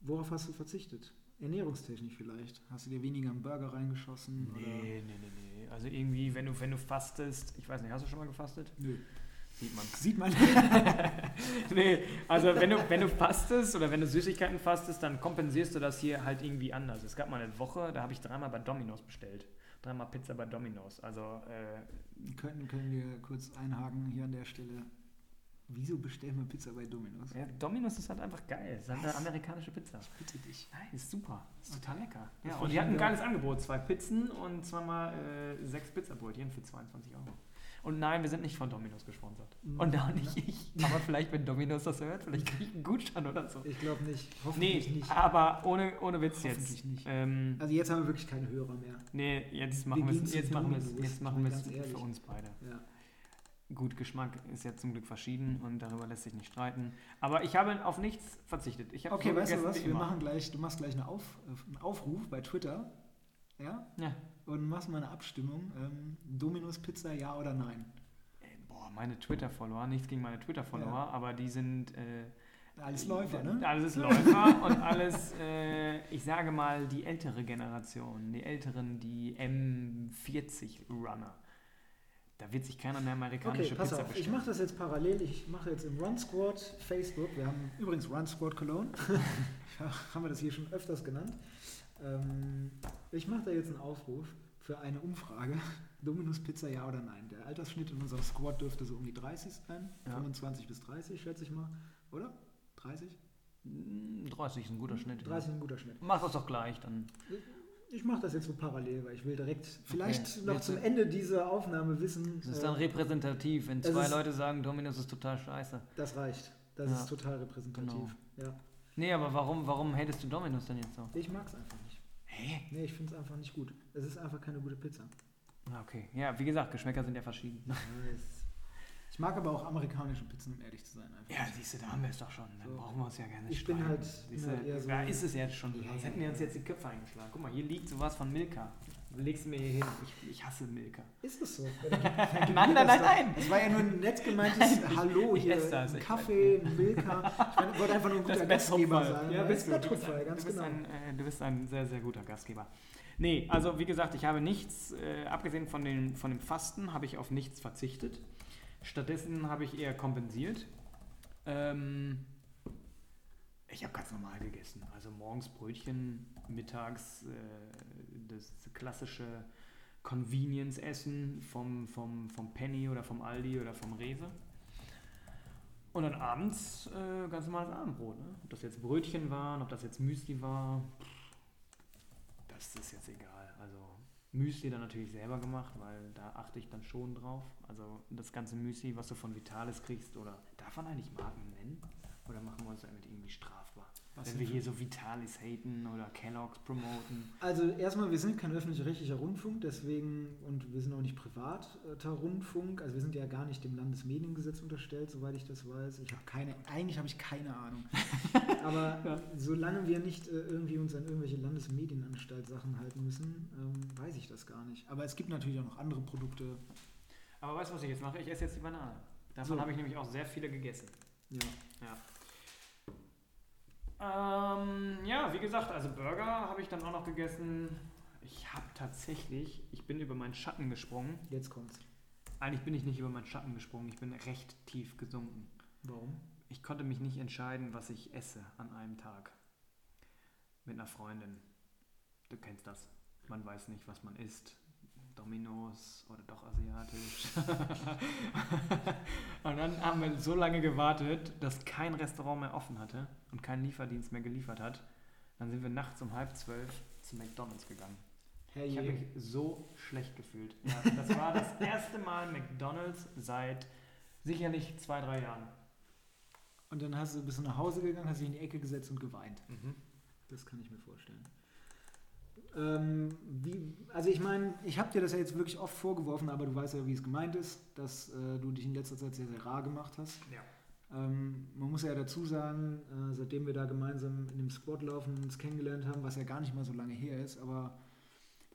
Worauf hast du verzichtet? Ernährungstechnisch vielleicht? Hast du dir weniger einen Burger reingeschossen? Oder? nee, nee, nee. Also irgendwie, wenn du, wenn du fastest, ich weiß nicht, hast du schon mal gefastet? Nö. Sieht man. Sieht man. nee, also wenn du, wenn du fastest oder wenn du Süßigkeiten fastest, dann kompensierst du das hier halt irgendwie anders. Es gab mal eine Woche, da habe ich dreimal bei Domino's bestellt. Dreimal Pizza bei Domino's. Also, äh, können, können wir kurz einhaken hier an der Stelle. Wieso bestellen wir Pizza bei Domino's? ja, Domino's ist halt einfach geil. Das ist halt eine amerikanische Pizza. Bitte dich. Nein, ist super. Ist total lecker. Ja, und die hatten ein geil. geiles Angebot. Zwei Pizzen und zweimal äh, sechs Pizzabrötchen für 22 Euro. Und nein, wir sind nicht von Domino's gesponsert. Mhm. Und auch nicht ich. Aber vielleicht, wenn Domino's das hört, vielleicht kriege ich einen Gutschein oder so. Ich glaube nicht. Hoffentlich Nee, nicht. aber ohne, ohne Witz jetzt. Hoffentlich nicht. Ähm, Also jetzt haben wir wirklich keine Hörer mehr. nee, jetzt machen wir es jetzt machen wir es Domino's, jetzt machen wir es für uns beide. Ja. Gut, Geschmack ist ja zum Glück verschieden und darüber lässt sich nicht streiten. Aber ich habe auf nichts verzichtet. Ich habe Okay, so weißt du was? Wir machen gleich, du machst gleich eine Auf, äh, einen Aufruf bei Twitter. Ja? Ja. Und machst mal eine Abstimmung. Ähm, Domino's Pizza, ja oder nein? Ey, Boah, meine Twitter-Follower, nichts gegen meine Twitter-Follower, Ja. aber die sind. Äh, Alles Läufer, ne? Alles ist Läufer und alles, äh, ich sage mal, die ältere Generation, die älteren, die M40-Runner. Da wird sich keiner mehr amerikanische Okay, pass Pizza auf. Ich mache das jetzt parallel. Ich mache jetzt im Run Squad Facebook. Wir haben übrigens Run Squad Cologne. haben wir das hier schon öfters genannt. Ähm, ich mache da jetzt einen Aufruf für eine Umfrage. Dominus Pizza, ja oder nein? Der Altersschnitt in unserem Squad dürfte so um die 30 sein. Ja. 25 bis 30, schätze ich mal. Oder? 30? 30 ist ein guter Schnitt. 30 ist ein guter Schnitt. Mach das doch gleich, dann. Ich mache das jetzt so parallel, weil ich will direkt vielleicht Okay. noch Jetzt- zum Ende dieser Aufnahme wissen. Das ist äh, dann repräsentativ, wenn zwei ist- Leute sagen, Dominus ist total scheiße. das reicht. Das Ja. ist total repräsentativ. Ja. Nee, aber warum, warum hatest du Dominus denn jetzt so? Ich mag es einfach nicht. Hä? Nee, ich finde es einfach nicht gut. Es ist einfach keine gute Pizza. Ah, Okay. Ja, wie gesagt, Geschmäcker sind ja verschieden. Ich mag aber auch amerikanische Pizzen, um ehrlich zu sein. Ja, nicht. siehst du, da haben wir es doch schon. Dann So. brauchen wir uns ja gerne Ich bin streiten. halt- Siehst bin du, halt eher so- da ist es jetzt schon. Ja, Sonst ja, hätten wir uns jetzt die Köpfe eingeschlagen. Guck mal, hier liegt sowas von Milka. Du legst mir hier hin. Ich, ich hasse Milka. Ist es so? Dann dann Nein, nein, das nein, nein. Es war ja nur ein nett gemeintes Hallo ich hier. esse das, ich Kaffee, Milka. Ich meine, wollte einfach nur ein guter Gastgeber sein. Ja, bist du. Du bist, ein, ganz du, bist genau. ein, äh, du bist ein sehr, sehr guter Gastgeber. Nee, also wie gesagt, ich habe nichts, äh, abgesehen von, den, von dem Fasten, habe ich auf nichts verzichtet. Stattdessen habe ich eher kompensiert. Ähm, ich habe ganz normal gegessen. Also morgens Brötchen, mittags äh, das klassische Convenience-Essen vom, vom, vom Penny oder vom Aldi oder vom Rewe. Und dann abends äh, ganz normales Abendbrot. Ne? Ob das jetzt Brötchen waren, ob das jetzt Müsli war, das ist jetzt egal. Müsli dann natürlich selber gemacht, weil da achte ich dann schon drauf. Also das ganze Müsli, was du von Vitalis kriegst, oder darf man eigentlich Marken nennen? Oder machen wir uns damit irgendwie strafbar? Was Wenn wir hier so Vitalis haten oder Kellogg's promoten. Also erstmal, wir sind kein öffentlich-rechtlicher Rundfunk, deswegen, und wir sind auch nicht privater Rundfunk, also wir sind ja gar nicht dem Landesmediengesetz unterstellt, soweit ich das weiß. Ich habe keine, eigentlich habe ich keine Ahnung. Aber Ja. solange wir nicht äh, irgendwie uns an irgendwelche Landesmedienanstalt-Sachen halten müssen, ähm, weiß ich das gar nicht. Aber es gibt natürlich auch noch andere Produkte. Aber weißt du, was ich jetzt mache? Ich esse jetzt die Banane. Davon So. habe ich nämlich auch sehr viele gegessen. Ja. Ähm, ja, wie gesagt, also Burger habe ich dann auch noch gegessen. Ich habe tatsächlich, ich bin über meinen Schatten gesprungen. Jetzt kommt's. Eigentlich bin ich nicht über meinen Schatten gesprungen, ich bin recht tief gesunken. Warum? Ich konnte mich nicht entscheiden, was ich esse an einem Tag. Mit einer Freundin. Du kennst das. Man weiß nicht, was man isst. Dominos oder doch asiatisch. und dann haben wir so lange gewartet, dass kein Restaurant mehr offen hatte und kein Lieferdienst mehr geliefert hat. Dann sind wir nachts um halb zwölf zu McDonalds gegangen. Herr Ich habe mich so schlecht gefühlt. Ja, das war das erste Mal McDonalds seit sicherlich zwei, drei Jahren. Und dann hast du, bist du nach Hause gegangen, hast dich in die Ecke gesetzt und geweint. Das kann ich mir vorstellen. Ähm, wie, also ich meine, ich habe dir das ja jetzt wirklich oft vorgeworfen, aber du weißt ja, wie es gemeint ist, dass äh, du dich in letzter Zeit sehr, sehr rar gemacht hast. Ja. Ähm, man muss ja dazu sagen, äh, seitdem wir da gemeinsam in dem Squad laufen uns kennengelernt haben, was ja gar nicht mal so lange her ist, aber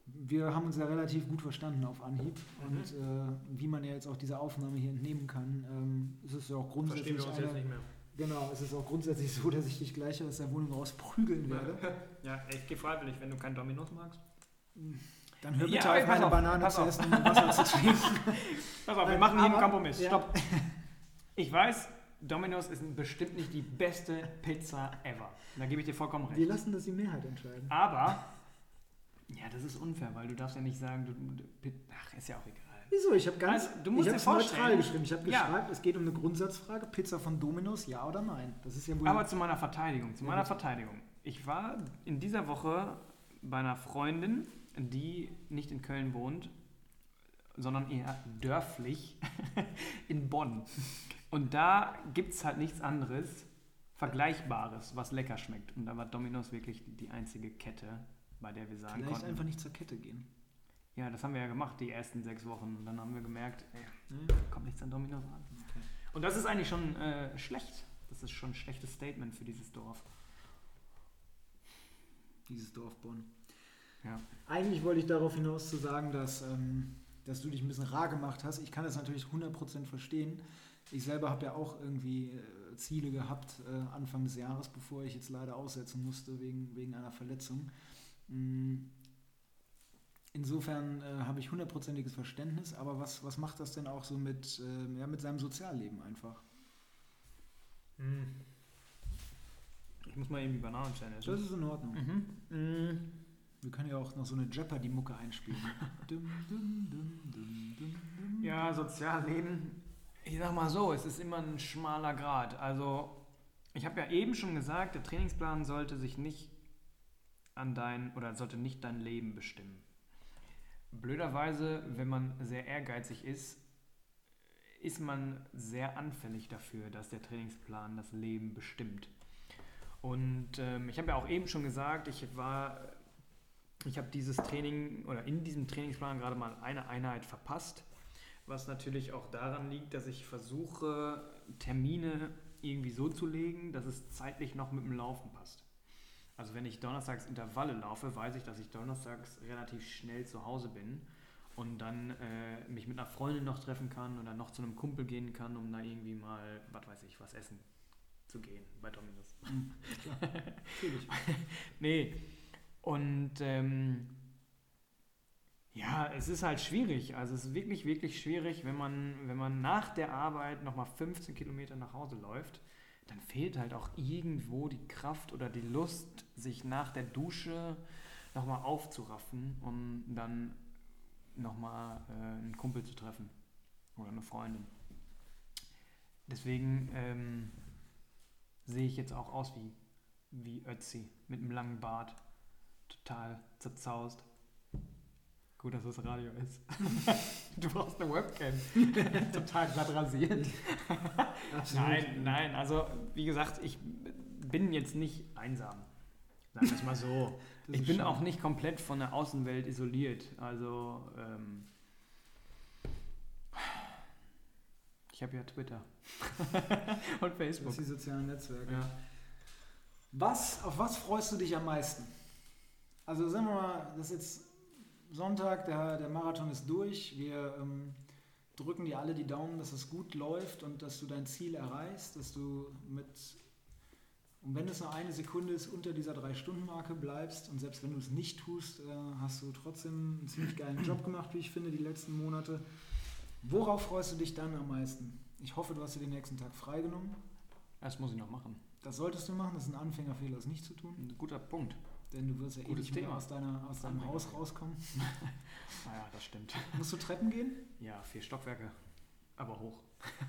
wir haben uns ja relativ gut verstanden auf Anhieb. Mhm. Und äh, wie man ja jetzt auch dieser Aufnahme hier entnehmen kann, ähm, ist es ja auch grundsätzlich eine, nicht mehr. Genau, es ist auch grundsätzlich so, dass ich dich gleich aus der Wohnung raus prügeln werde. Ja, ich gehe freiwillig, wenn du kein Dominos magst. Dann hör Ja, bitte aber auf, meine auf, Banane zu essen und Wasser zu trinken. Pass auf, wir machen hier einen Kompromiss. ja. Stopp. Ich weiß, Domino's ist bestimmt nicht die beste Pizza ever. Da gebe ich dir vollkommen recht. Wir lassen das die Mehrheit entscheiden. Aber, ja, das ist unfair, weil du darfst ja nicht sagen, du, du ach, ist ja auch egal. Wieso? Ich habe ganz Also, du musst ich dir vorstellen- neutral geschrieben. Ich habe Ja. gefragt, es geht um eine Grundsatzfrage, Pizza von Domino's, ja oder nein? Das ist ja wohl Aber zu meiner Verteidigung, zu meiner. Verteidigung. Ich war in dieser Woche bei einer Freundin, die nicht in Köln wohnt, sondern eher dörflich in Bonn. Und da gibt es halt nichts anderes, Vergleichbares, was lecker schmeckt. Und da war Domino's wirklich die einzige Kette, bei der wir sagen vielleicht konnten, einfach nicht zur Kette gehen. Ja, das haben wir ja gemacht, die ersten sechs Wochen. Und dann haben wir gemerkt, ey, Ne? kommt nichts an Domino's an. Okay. Und das ist eigentlich schon äh, schlecht. Das ist schon ein schlechtes Statement für dieses Dorf. Dieses Dorf Bonn. Ja. Eigentlich wollte ich darauf hinaus zu sagen, dass, ähm, dass du dich ein bisschen rar gemacht hast. Ich kann das natürlich 100% verstehen. Ich selber habe ja auch irgendwie äh, Ziele gehabt äh, Anfang des Jahres, bevor ich jetzt leider aussetzen musste wegen, wegen einer Verletzung. Mm. Insofern äh, habe ich hundertprozentiges Verständnis, aber was, was macht das denn auch so mit, ähm, ja, mit seinem Sozialleben einfach? Ich muss mal eben die Bananen stellen. Das ist in Ordnung. Mhm. Wir können ja auch noch so eine Jeopardy-Mucke einspielen. dum, dum, dum, dum, dum, dum. Ja, Sozialleben. Ich sag mal so, es ist immer ein schmaler Grad. Also, Ich habe ja eben schon gesagt, der Trainingsplan sollte sich nicht an dein oder sollte nicht dein Leben bestimmen. Blöderweise, wenn man sehr ehrgeizig ist, ist man sehr anfällig dafür, dass der Trainingsplan das Leben bestimmt. Und ähm, ich habe ja auch eben schon gesagt, ich war, ich habe dieses Training oder in diesem Trainingsplan gerade mal eine Einheit verpasst, was natürlich auch daran liegt, dass ich versuche, Termine irgendwie so zu legen, dass es zeitlich noch mit dem Laufen passt. Also wenn ich donnerstags Intervalle laufe, weiß ich, dass ich donnerstags relativ schnell zu Hause bin und dann äh, mich mit einer Freundin noch treffen kann oder noch zu einem Kumpel gehen kann, um da irgendwie mal, was weiß ich, was essen zu gehen bei Dominus. Mhm, Natürlich. nee. Und ähm, ja, es ist halt schwierig. Also es ist wirklich, wirklich schwierig, wenn man, wenn man nach der Arbeit nochmal 15 Kilometer nach Hause läuft, dann fehlt halt auch irgendwo die Kraft oder die Lust, sich nach der Dusche nochmal aufzuraffen, um dann nochmal äh, einen Kumpel zu treffen oder eine Freundin. Deswegen ähm, sehe ich jetzt auch aus wie, wie Ötzi mit einem langen Bart, total zerzaust. Gut, dass das Radio ist. du brauchst eine Webcam. Total glatt rasiert. nein, nein, also wie gesagt, ich bin jetzt nicht einsam. Sagen wir es mal so. ich bin schön. auch nicht komplett von der Außenwelt isoliert. Also, ähm, ich habe ja Twitter und Facebook. Das sind die sozialen Netzwerke. Ja. Was, auf was freust du dich am meisten? Also sagen wir mal, das ist jetzt Sonntag, der, der Marathon ist durch. Wir ähm, drücken dir alle die Daumen, dass es gut läuft und dass du dein Ziel erreichst, dass du mit, und wenn es nur eine Sekunde ist, unter dieser Drei-Stunden-Marke bleibst. Und selbst wenn du es nicht tust, äh, hast du trotzdem einen ziemlich geilen Job gemacht, wie ich finde, die letzten Monate. Worauf freust du dich dann am meisten? Ich hoffe, du hast dir den nächsten Tag freigenommen. Das muss ich noch machen. Das solltest du machen, das ist ein Anfängerfehler, das nicht zu tun. Ein guter Punkt. Denn du wirst ja eh nicht mehr aus, deiner, aus deinem Haus rauskommen. naja, das stimmt. Musst du Treppen gehen? Ja, vier Stockwerke. Aber hoch.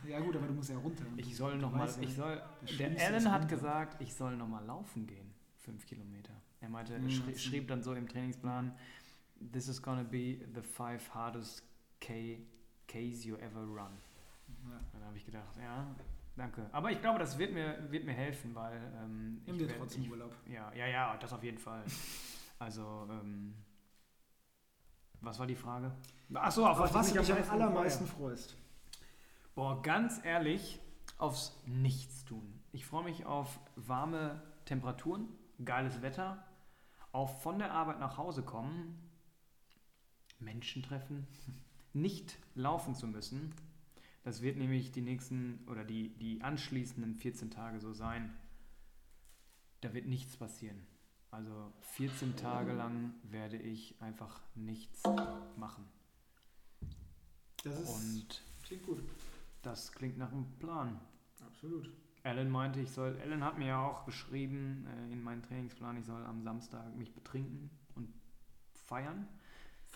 Ja gut, aber du musst ja runter. Ich soll nochmal, ich soll, der Alan hat gesagt, ich soll nochmal laufen gehen. Fünf Kilometer. Er meinte, mhm, schrie, schrieb dann so im Trainingsplan, this is gonna be the five hardest K Ks you ever run. Ja. Dann habe ich gedacht, ja, Danke. Aber ich glaube, das wird mir, wird mir helfen, weil. Ähm, Nimm dir trotzdem ich, Urlaub. Ja, ja, ja, das auf jeden Fall. also, ähm, was war die Frage? Achso, auf, auf was, was du dich am allermeisten freust. Boah, ganz ehrlich, aufs Nichtstun. Ich freue mich auf warme Temperaturen, geiles Wetter, auf von der Arbeit nach Hause kommen, Menschen treffen, nicht laufen zu müssen das wird nämlich die nächsten oder die, die anschließenden 14 Tage so sein. Da wird nichts passieren. Also 14 Tage lang werde ich einfach nichts machen. Das ist, Und klingt gut. Das klingt nach einem Plan. Absolut. Alan meinte, ich soll, Alan hat mir ja auch geschrieben äh, in meinen Trainingsplan, ich soll am Samstag mich betrinken und feiern.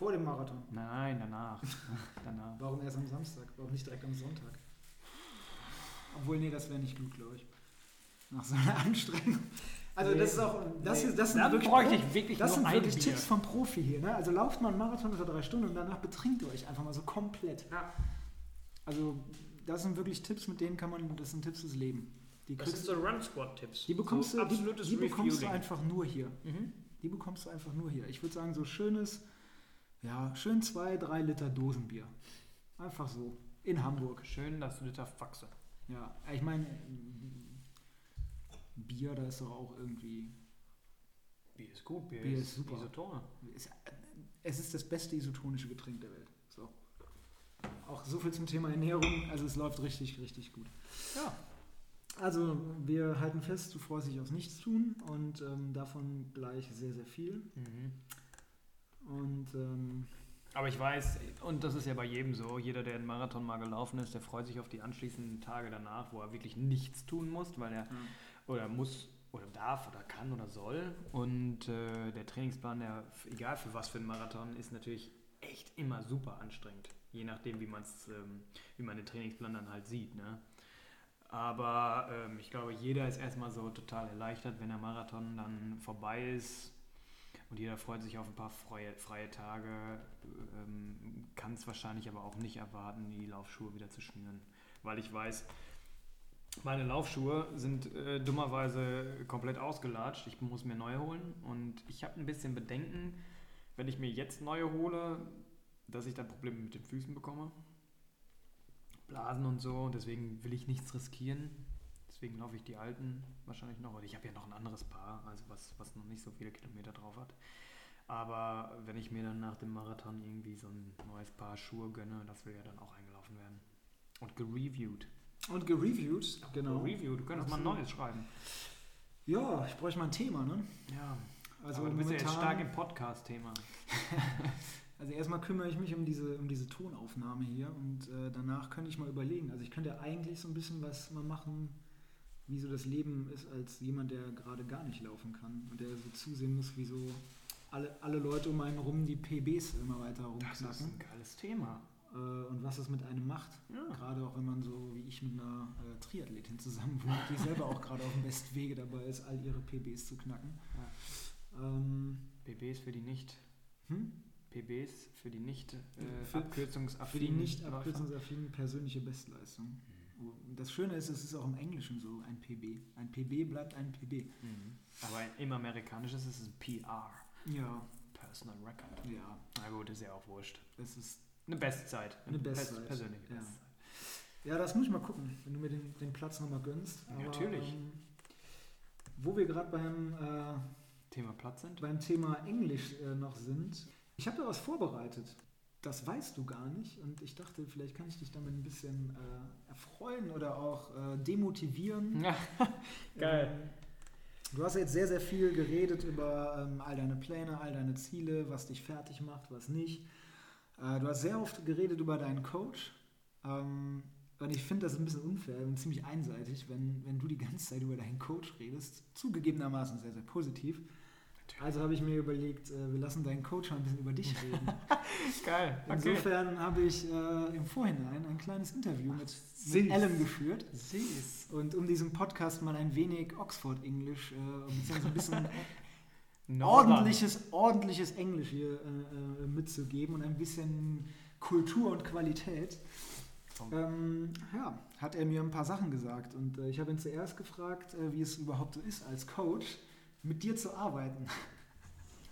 Vor dem Marathon? Nein, danach. danach. Warum erst am Samstag? Warum nicht direkt am Sonntag? Obwohl, nee, das wäre nicht gut, glaube ich. Nach so einer Anstrengung. Also nee, das ist auch, das, nee. das sind wirklich, bräuchte ich wirklich das sind wirklich Tipps vom Profi hier. Ne? Also lauft mal einen Marathon für drei Stunden und danach betrinkt ihr euch einfach mal so komplett. Ja. Also das sind wirklich Tipps, mit denen kann man, das sind Tipps fürs Leben. Die das sind so Run-Squad-Tipps. Die bekommst, so du, die, die bekommst du einfach nur hier. Mhm. Die bekommst du einfach nur hier. Ich würde sagen, so schönes ja, schön zwei, drei Liter Dosenbier. Einfach so. In Hamburg. Schön das Liter Faxe. Ja, ich meine, Bier, da ist doch auch irgendwie. Bier ist gut, Bier, Bier ist, ist super. Isotone. Es ist das beste isotonische Getränk der Welt. So. Auch so viel zum Thema Ernährung. Also es läuft richtig, richtig gut. Ja. Also wir halten fest, du freust dich aufs Nichtstun und ähm, davon gleich sehr, sehr viel. Mhm. Und, ähm, aber ich weiß, und das ist ja bei jedem so, jeder, der einen Marathon mal gelaufen ist, der freut sich auf die anschließenden Tage danach, wo er wirklich nichts tun muss, weil er mhm. oder muss oder darf oder kann oder soll. Und äh, der Trainingsplan, der, egal für was für einen Marathon, ist natürlich echt immer super anstrengend. Je nachdem, wie, man's, ähm, wie man den Trainingsplan dann halt sieht. Ne? Aber ähm, ich glaube, jeder ist erstmal so total erleichtert, wenn der Marathon dann vorbei ist. Und jeder freut sich auf ein paar freie, freie Tage, ähm, kann es wahrscheinlich aber auch nicht erwarten, die Laufschuhe wieder zu schnüren. Weil ich weiß, meine Laufschuhe sind äh, dummerweise komplett ausgelatscht. Ich muss mir neue holen und ich habe ein bisschen Bedenken, wenn ich mir jetzt neue hole, dass ich dann Probleme mit den Füßen bekomme. Blasen und so. Und deswegen will ich nichts riskieren. Deswegen laufe ich die alten wahrscheinlich noch. Ich habe ja noch ein anderes Paar, also was, was noch nicht so viele Kilometer drauf hat. Aber wenn ich mir dann nach dem Marathon irgendwie so ein neues Paar Schuhe gönne, das will ja dann auch eingelaufen werden. Und gereviewt. Und gereviewt, genau. Gereviewt, du könntest mal ein neues schreiben. Ja, ich bräuchte mal ein Thema, ne? Ja. Also Aber du bist ja jetzt stark im Podcast-Thema. also erstmal kümmere ich mich um diese, um diese Tonaufnahme hier und äh, danach könnte ich mal überlegen. Also ich könnte eigentlich so ein bisschen was mal machen, wie so das Leben ist als jemand, der gerade gar nicht laufen kann und der so zusehen muss, wie so alle, alle Leute um einen rum die PBs immer weiter rumknacken. Das ist ein geiles Thema. Äh, und was es mit einem macht. Ja. Gerade auch wenn man so wie ich mit einer äh, Triathletin zusammen wohnt, die selber auch gerade auf dem besten Wege dabei ist, all ihre PBs zu knacken. Ja. Ähm, PBs für die nicht. Hm? PBs für die nicht äh, für, abkürzungsaffinen. Für die nicht abkürzungsaffinen persönliche Bestleistung. Das Schöne ist, es ist auch im Englischen so ein PB. Ein PB bleibt ein PB. Mhm. Aber im Amerikanischen ist es ein PR. Ja. Personal Record. Ja. Na gut, ist ja auch wurscht. Es ist eine Bestzeit. Eine, eine Bestzeit. Persönliche ja. Bestzeit. Ja, das muss ich mal gucken, wenn du mir den, den Platz nochmal gönnst. Aber, Natürlich. Ähm, wo wir gerade beim äh, Thema Platz sind? Beim Thema Englisch äh, noch sind. Ich habe da was vorbereitet. Das weißt du gar nicht. Und ich dachte, vielleicht kann ich dich damit ein bisschen äh, erfreuen oder auch äh, demotivieren. Geil. Ähm, du hast jetzt sehr, sehr viel geredet über ähm, all deine Pläne, all deine Ziele, was dich fertig macht, was nicht. Äh, du hast sehr oft geredet über deinen Coach. Ähm, und ich finde das ein bisschen unfair und ziemlich einseitig, wenn, wenn du die ganze Zeit über deinen Coach redest. Zugegebenermaßen sehr, sehr positiv. Also habe ich mir überlegt, äh, wir lassen deinen Coach mal ein bisschen über dich reden. Geil. Okay. Insofern habe ich äh, im Vorhinein ein kleines Interview mit, mit Alan geführt. Süß. Und um diesem Podcast mal ein wenig Oxford-Englisch, äh, beziehungsweise ein bisschen ordentliches, ordentliches Englisch hier äh, äh, mitzugeben und ein bisschen Kultur und Qualität. Ähm, ja, hat er mir ein paar Sachen gesagt und äh, ich habe ihn zuerst gefragt, äh, wie es überhaupt so ist als Coach, mit dir zu arbeiten.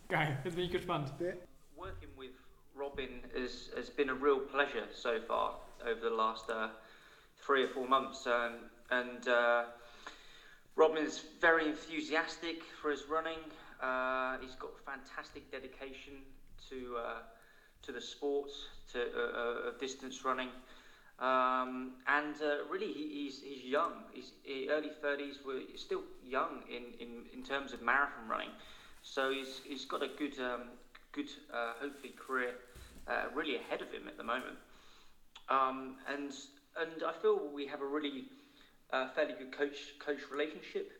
Geil, jetzt bin ich gespannt. Working with Robin has, has been a real pleasure so far over the last uh, three or four months um, and uh, Robin is very enthusiastic for his running. Uh, he's got fantastic dedication to uh, to the sport, to uh, uh distance running, um, and uh, really he, he's he's young. He's he, early thirties. We're still young in, in, in terms of marathon running, so he's he's got a good um, good uh, hopefully career really ahead of him at the moment. Um, and and I feel we have a really fairly good coach coach relationship.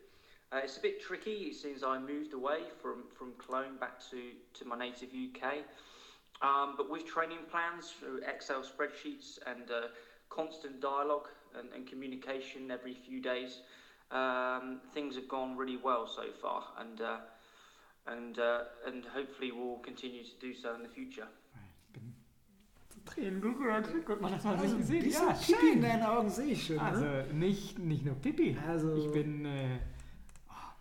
Uh, it's a bit tricky since I moved away from, from Cologne back to, to my native UK. Um, but with training plans through Excel spreadsheets and uh, constant dialogue and, and, communication every few days, um, things have gone really well so far, and uh, and uh, and hopefully we'll continue to do so in the future. Tränen gerührt. Guck mal, das mal also gesehen. Ja, Pipi in deinen Augen sehe ich schon. Also ne? nicht, nicht nur Pipi. Also ich bin äh,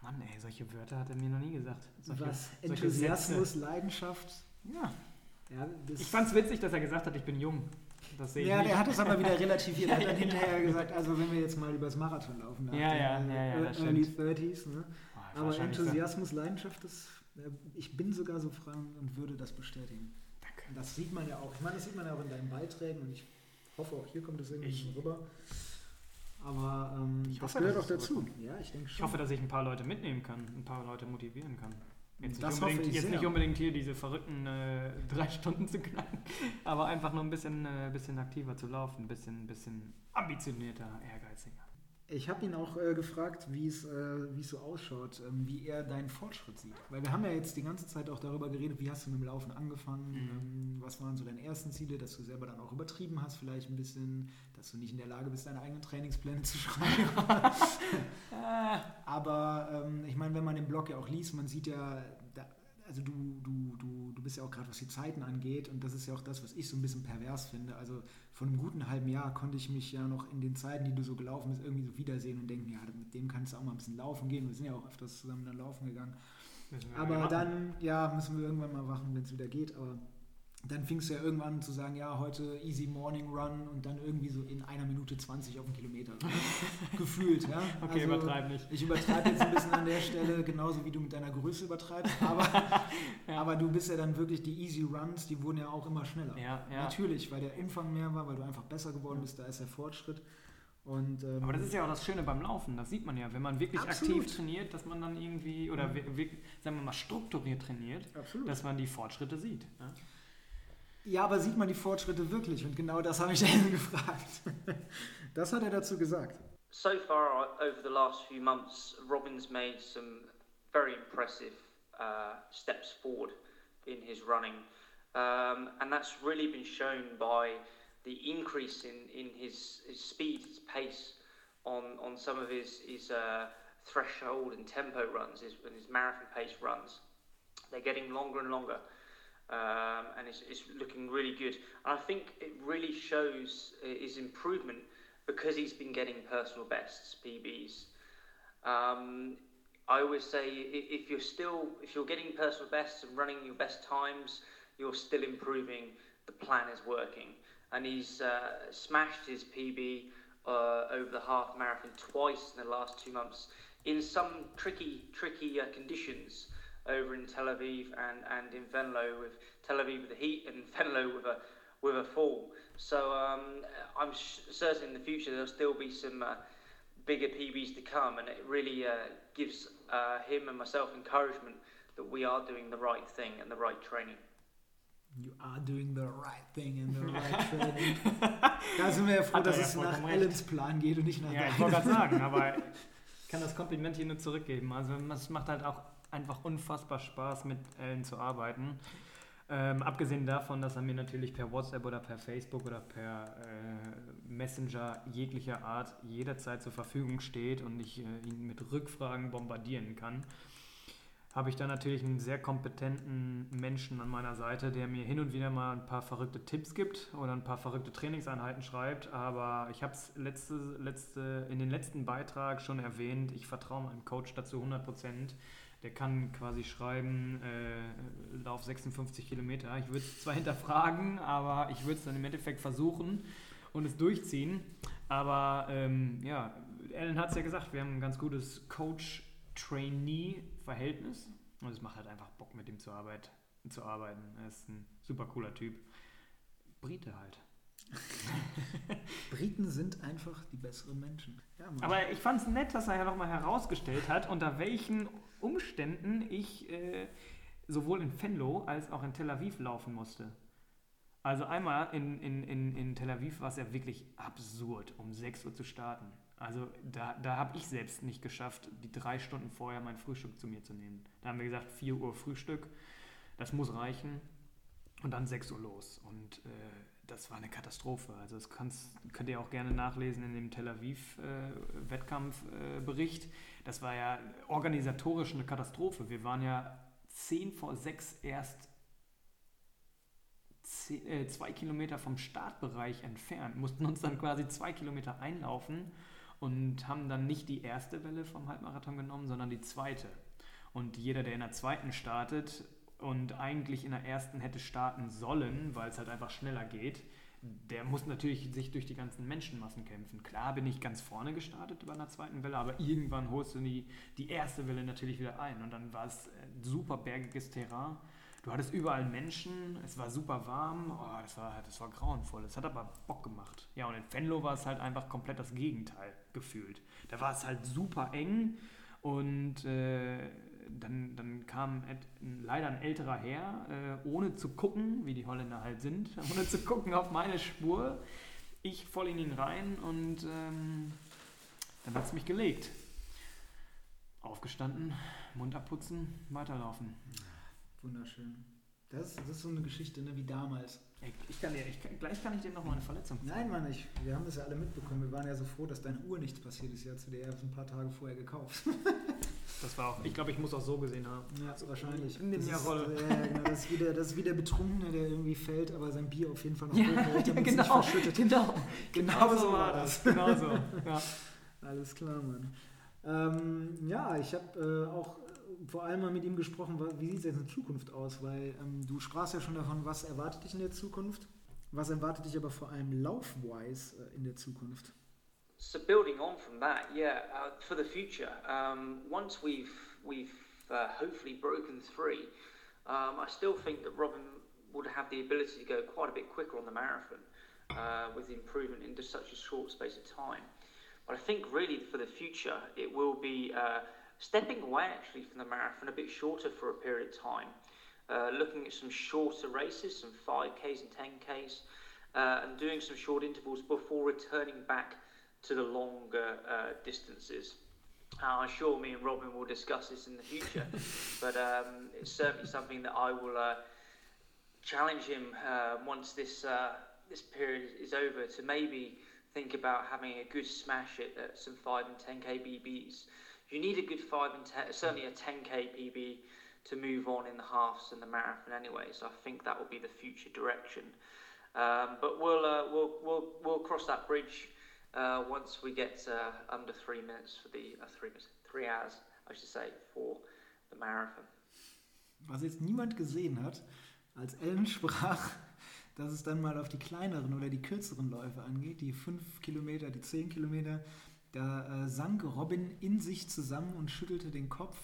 Mann, ey, solche Wörter hat er mir noch nie gesagt. Solche, Was? Enthusiasmus, Leidenschaft? Ja. ja ich fand's witzig, dass er gesagt hat, ich bin jung. Das sehe ja, der hat es aber wieder relativiert. Er hat dann hinterher gesagt, also wenn wir jetzt mal übers Marathon laufen, ja, ja, ja, ja, ja, Early 30s. Ne? Oh, aber Enthusiasmus, Leidenschaft, das, ich bin sogar so frei und würde das bestätigen. Danke. Das sieht man ja auch. Ich meine, das sieht man ja auch in deinen Beiträgen und ich hoffe, auch hier kommt es irgendwie ich, rüber. Aber ähm, ich das hoffe, gehört auch dazu. Ja, ich denke schon. Ich hoffe, dass ich ein paar Leute mitnehmen kann, ein paar Leute motivieren kann. Jetzt, nicht unbedingt, jetzt nicht unbedingt, hier diese verrückten äh, drei Stunden zu knacken, aber einfach nur ein bisschen, äh, bisschen aktiver zu laufen, ein bisschen, bisschen ambitionierter, ehrgeiziger. Ich habe ihn auch äh, gefragt, wie es äh, so ausschaut, ähm, wie er deinen Fortschritt sieht. Weil wir haben ja jetzt die ganze Zeit auch darüber geredet, wie hast du mit dem Laufen angefangen, mhm. ähm, was waren so deine ersten Ziele, dass du selber dann auch übertrieben hast, vielleicht ein bisschen, dass du nicht in der Lage bist, deine eigenen Trainingspläne zu schreiben. Aber ähm, ich meine, wenn man den Blog ja auch liest, man sieht ja, da, also du, du, du, du bist ja auch gerade, was die Zeiten angeht, und das ist ja auch das, was ich so ein bisschen pervers finde. Also von einem guten halben Jahr konnte ich mich ja noch in den Zeiten, die du so gelaufen bist, irgendwie so wiedersehen und denken, ja, mit dem kannst du auch mal ein bisschen laufen gehen. Wir sind ja auch öfters zusammen dann laufen gegangen. Aber dann, ja, müssen wir irgendwann mal wachen, wenn es wieder geht. Aber dann fingst du ja irgendwann an zu sagen, ja, heute easy morning run und dann irgendwie so in einer Minute 20 auf den Kilometer. Gefühlt, ja. Okay, also, übertreib nicht. Ich übertreibe jetzt ein bisschen an der Stelle, genauso wie du mit deiner Größe übertreibst, aber, ja. aber du bist ja dann wirklich die easy runs, die wurden ja auch immer schneller. Ja, ja. Natürlich, weil der Umfang mehr war, weil du einfach besser geworden bist, da ist der Fortschritt. Und, ähm, aber das ist ja auch das Schöne beim Laufen, das sieht man ja, wenn man wirklich absolut. aktiv trainiert, dass man dann irgendwie, oder mhm. sagen wir mal strukturiert trainiert, absolut. dass man die Fortschritte sieht. Ja? Ja, aber sieht man die Fortschritte wirklich? Und genau das habe ich ihn gefragt. Das hat er dazu gesagt. So far, over the last few months, Robin's made some very impressive uh, steps forward in his running. Um, and that's really been shown by the increase in, in his, his speed, his pace on, on some of his, his uh, threshold and tempo runs, his, his marathon pace runs. They're getting longer and longer um, and it's, it's, looking really good. And I think it really shows his improvement because he's been getting personal bests, PBs. Um, I always say if you're still if you're getting personal bests and running your best times, you're still improving. The plan is working, and he's uh, smashed his PB uh, over the half marathon twice in the last two months in some tricky tricky uh, conditions over in Tel Aviv and, and in Venlo with Tel Aviv with the heat and Venlo with a with a fall. So um, I'm sh- certain in the future there'll still be some uh, bigger PBs to come, and it really uh, gives uh, him and myself encouragement that we are doing the right thing and the right training. You are doing the right thing and the right training. da sind wir ja froh, dass es nach Allens Plan geht und nicht nach Ja, ich wollte gerade sagen, aber ich kann das Kompliment hier nur zurückgeben. Also es macht halt auch einfach unfassbar Spaß, mit Ellen zu arbeiten. Ähm, abgesehen davon, dass er mir natürlich per WhatsApp oder per Facebook oder per äh, Messenger jeglicher Art jederzeit zur Verfügung steht und ich äh, ihn mit Rückfragen bombardieren kann, habe ich da natürlich einen sehr kompetenten Menschen an meiner Seite, der mir hin und wieder mal ein paar verrückte Tipps gibt oder ein paar verrückte Trainingseinheiten schreibt. Aber ich habe es letzte, letzte, in den letzten Beitrag schon erwähnt, ich vertraue meinem Coach dazu 100 Prozent der kann quasi schreiben, äh, lauf 56 Kilometer. Ich würde es zwar hinterfragen, aber ich würde es dann im Endeffekt versuchen und es durchziehen. Aber ähm, ja, Alan hat es ja gesagt, wir haben ein ganz gutes Coach-Trainee-Verhältnis. Und es macht halt einfach Bock, mit ihm zu, Arbeit, zu arbeiten. Er ist ein super cooler Typ. Brite halt. Briten sind einfach die besseren Menschen. Ja, Aber ich fand es nett, dass er ja nochmal herausgestellt hat, unter welchen Umständen ich äh, sowohl in Venlo als auch in Tel Aviv laufen musste. Also einmal in, in, in, in Tel Aviv war es ja wirklich absurd, um 6 Uhr zu starten. Also da, da habe ich selbst nicht geschafft, die drei Stunden vorher mein Frühstück zu mir zu nehmen. Da haben wir gesagt, 4 Uhr Frühstück, das muss reichen. Und dann 6 Uhr los. Und äh, das war eine Katastrophe. Also das kannst, könnt ihr auch gerne nachlesen in dem Tel Aviv-Wettkampfbericht. Äh, das war ja organisatorisch eine Katastrophe. Wir waren ja 10 vor 6 erst zehn, äh, zwei Kilometer vom Startbereich entfernt, mussten uns dann quasi zwei Kilometer einlaufen und haben dann nicht die erste Welle vom Halbmarathon genommen, sondern die zweite. Und jeder, der in der zweiten startet, und eigentlich in der ersten hätte starten sollen, weil es halt einfach schneller geht, der muss natürlich sich durch die ganzen Menschenmassen kämpfen. Klar bin ich ganz vorne gestartet bei einer zweiten Welle, aber irgendwann holst du die, die erste Welle natürlich wieder ein. Und dann war es super bergiges Terrain. Du hattest überall Menschen, es war super warm, oh, das, war, das war grauenvoll. Es hat aber Bock gemacht. Ja, und in Venlo war es halt einfach komplett das Gegenteil gefühlt. Da war es halt super eng und äh, dann, dann kam leider ein älterer Herr, äh, ohne zu gucken, wie die Holländer halt sind, ohne zu gucken auf meine Spur. Ich voll in ihn rein und ähm, Dann hat es mich gelegt. Aufgestanden, Mund abputzen, weiterlaufen. Wunderschön. Das, das ist so eine Geschichte, ne, wie damals. Ich kann dir, ich kann, gleich kann ich dir noch mal eine Verletzung Nein, Mann, ich, wir haben das ja alle mitbekommen. Wir waren ja so froh, dass deine Uhr nichts passiert ist. Ja, zu der erst ein paar Tage vorher gekauft. Das war auch, ich glaube, ich muss auch so gesehen haben. Ja, so wahrscheinlich. In den Rolle. Ja, genau, das ist, wie der, das ist wie der Betrunkene, der irgendwie fällt, aber sein Bier auf jeden Fall noch ja, hochhält, damit genau, nicht verschüttet. Genau, genau, genau so war das. Genau so, ja. Alles klar, Mann. Ähm, ja, ich habe äh, auch vor allem mal mit ihm gesprochen, wie sieht es jetzt in Zukunft aus? Weil ähm, du sprachst ja schon davon, was erwartet dich in der Zukunft? Was erwartet dich aber vor allem laufwise äh, in der Zukunft? So building on from that, yeah, uh, for the future. Um, once we've we've uh, hopefully broken three, um, I still think that Robin would have the ability to go quite a bit quicker on the marathon uh, with the improvement in just such a short space of time. But I think really for the future, it will be uh, stepping away actually from the marathon a bit shorter for a period of time, uh, looking at some shorter races, some 5Ks and 10Ks, uh, and doing some short intervals before returning back to the longer uh, distances. Uh, I'm sure me and Robin will discuss this in the future, but um, it's certainly something that I will uh, challenge him uh, once this uh, this period is over to maybe think about having a good smash at, at some five and ten k BBs. You need a good five and ten, certainly a ten k PB to move on in the halves and the marathon anyway. So I think that will be the future direction. Um, but we'll, uh, we'll we'll we'll cross that bridge uh, once we get uh, under three minutes for the uh, three minutes, three hours, I should say, for the marathon. Was jetzt niemand gesehen hat, als Ellen sprach, dass es dann mal auf die kleineren oder die kürzeren Läufe angeht, die fünf Kilometer, die zehn Kilometer, da äh, sank Robin in sich zusammen und schüttelte den Kopf.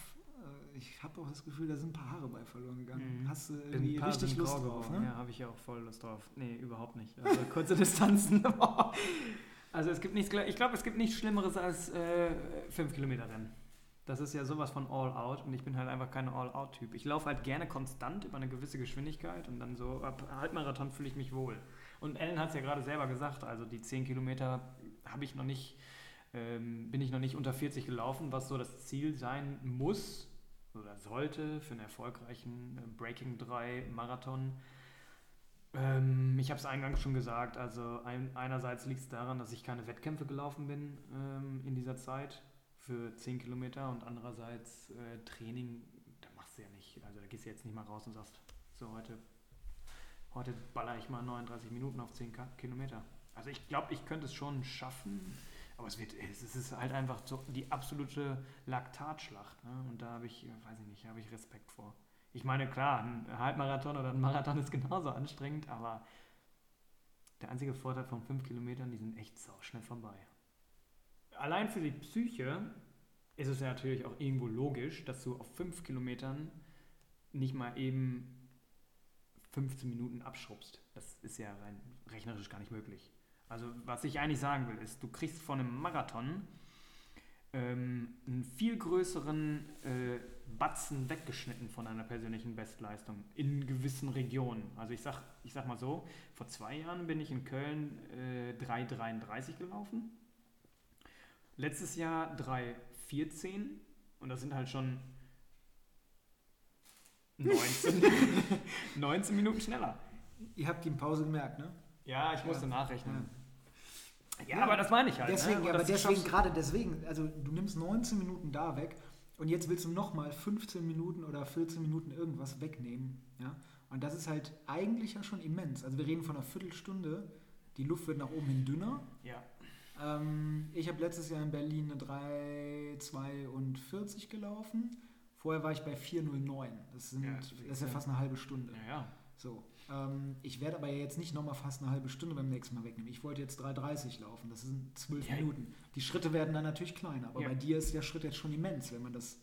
Äh, ich habe auch das Gefühl, da sind ein paar Haare bei verloren gegangen. Mhm. Hast du irgendwie richtig Lust drauf? Ne? Ja, habe ich auch voll Lust drauf. Nee, überhaupt nicht. Also kurze Distanzen. Also es gibt nichts, ich glaube, es gibt nichts Schlimmeres als äh, 5 Kilometer Rennen. Das ist ja sowas von All-Out und ich bin halt einfach kein All-Out-Typ. Ich laufe halt gerne konstant über eine gewisse Geschwindigkeit und dann so ab Halbmarathon fühle ich mich wohl. Und Ellen hat es ja gerade selber gesagt, also die 10 Kilometer habe ich noch nicht, ähm, bin ich noch nicht unter 40 gelaufen, was so das Ziel sein muss oder sollte für einen erfolgreichen äh, Breaking 3 Marathon. Ähm, ich habe es eingangs schon gesagt. Also ein, einerseits liegt es daran, dass ich keine Wettkämpfe gelaufen bin ähm, in dieser Zeit für 10 Kilometer und andererseits äh, Training, da machst du ja nicht. Also da gehst du jetzt nicht mal raus und sagst, so heute, heute baller ich mal 39 Minuten auf 10 Kilometer. Also ich glaube, ich könnte es schon schaffen, aber es, wird, es ist halt einfach so die absolute Laktatschlacht. Ne? Und da habe ich, weiß ich nicht, habe ich Respekt vor. Ich meine, klar, ein Halbmarathon oder ein Marathon ist genauso anstrengend, aber der einzige Vorteil von fünf Kilometern, die sind echt sau schnell vorbei. Allein für die Psyche ist es ja natürlich auch irgendwo logisch, dass du auf fünf Kilometern nicht mal eben 15 Minuten abschrubbst. Das ist ja rein rechnerisch gar nicht möglich. Also was ich eigentlich sagen will, ist, du kriegst von einem Marathon ähm, einen viel größeren äh, Batzen weggeschnitten von einer persönlichen Bestleistung in gewissen Regionen. Also ich sag, ich sag mal so, vor zwei Jahren bin ich in Köln äh, 3,33 gelaufen. Letztes Jahr 3,14 und das sind halt schon 19, 19 Minuten schneller. Ihr habt die Pause gemerkt, ne? Ja, ich musste ja. nachrechnen. Ja. ja, aber das meine ich halt. Deswegen, ne? aber deswegen, gerade deswegen, also du nimmst 19 Minuten da weg und jetzt willst du nochmal 15 Minuten oder 14 Minuten irgendwas wegnehmen. Ja? Und das ist halt eigentlich ja schon immens. Also wir reden von einer Viertelstunde. Die Luft wird nach oben hin dünner. Ja. Ähm, ich habe letztes Jahr in Berlin eine 3,42 gelaufen. Vorher war ich bei 4,09. Das, sind, ja, das ist ja fast eine halbe Stunde. Ja, ja. So. Ähm, ich werde aber jetzt nicht nochmal fast eine halbe Stunde beim nächsten Mal wegnehmen. Ich wollte jetzt 3,30 laufen. Das sind zwölf ja. Minuten. Die Schritte werden dann natürlich kleiner, aber ja. bei dir ist der Schritt jetzt schon immens, wenn man das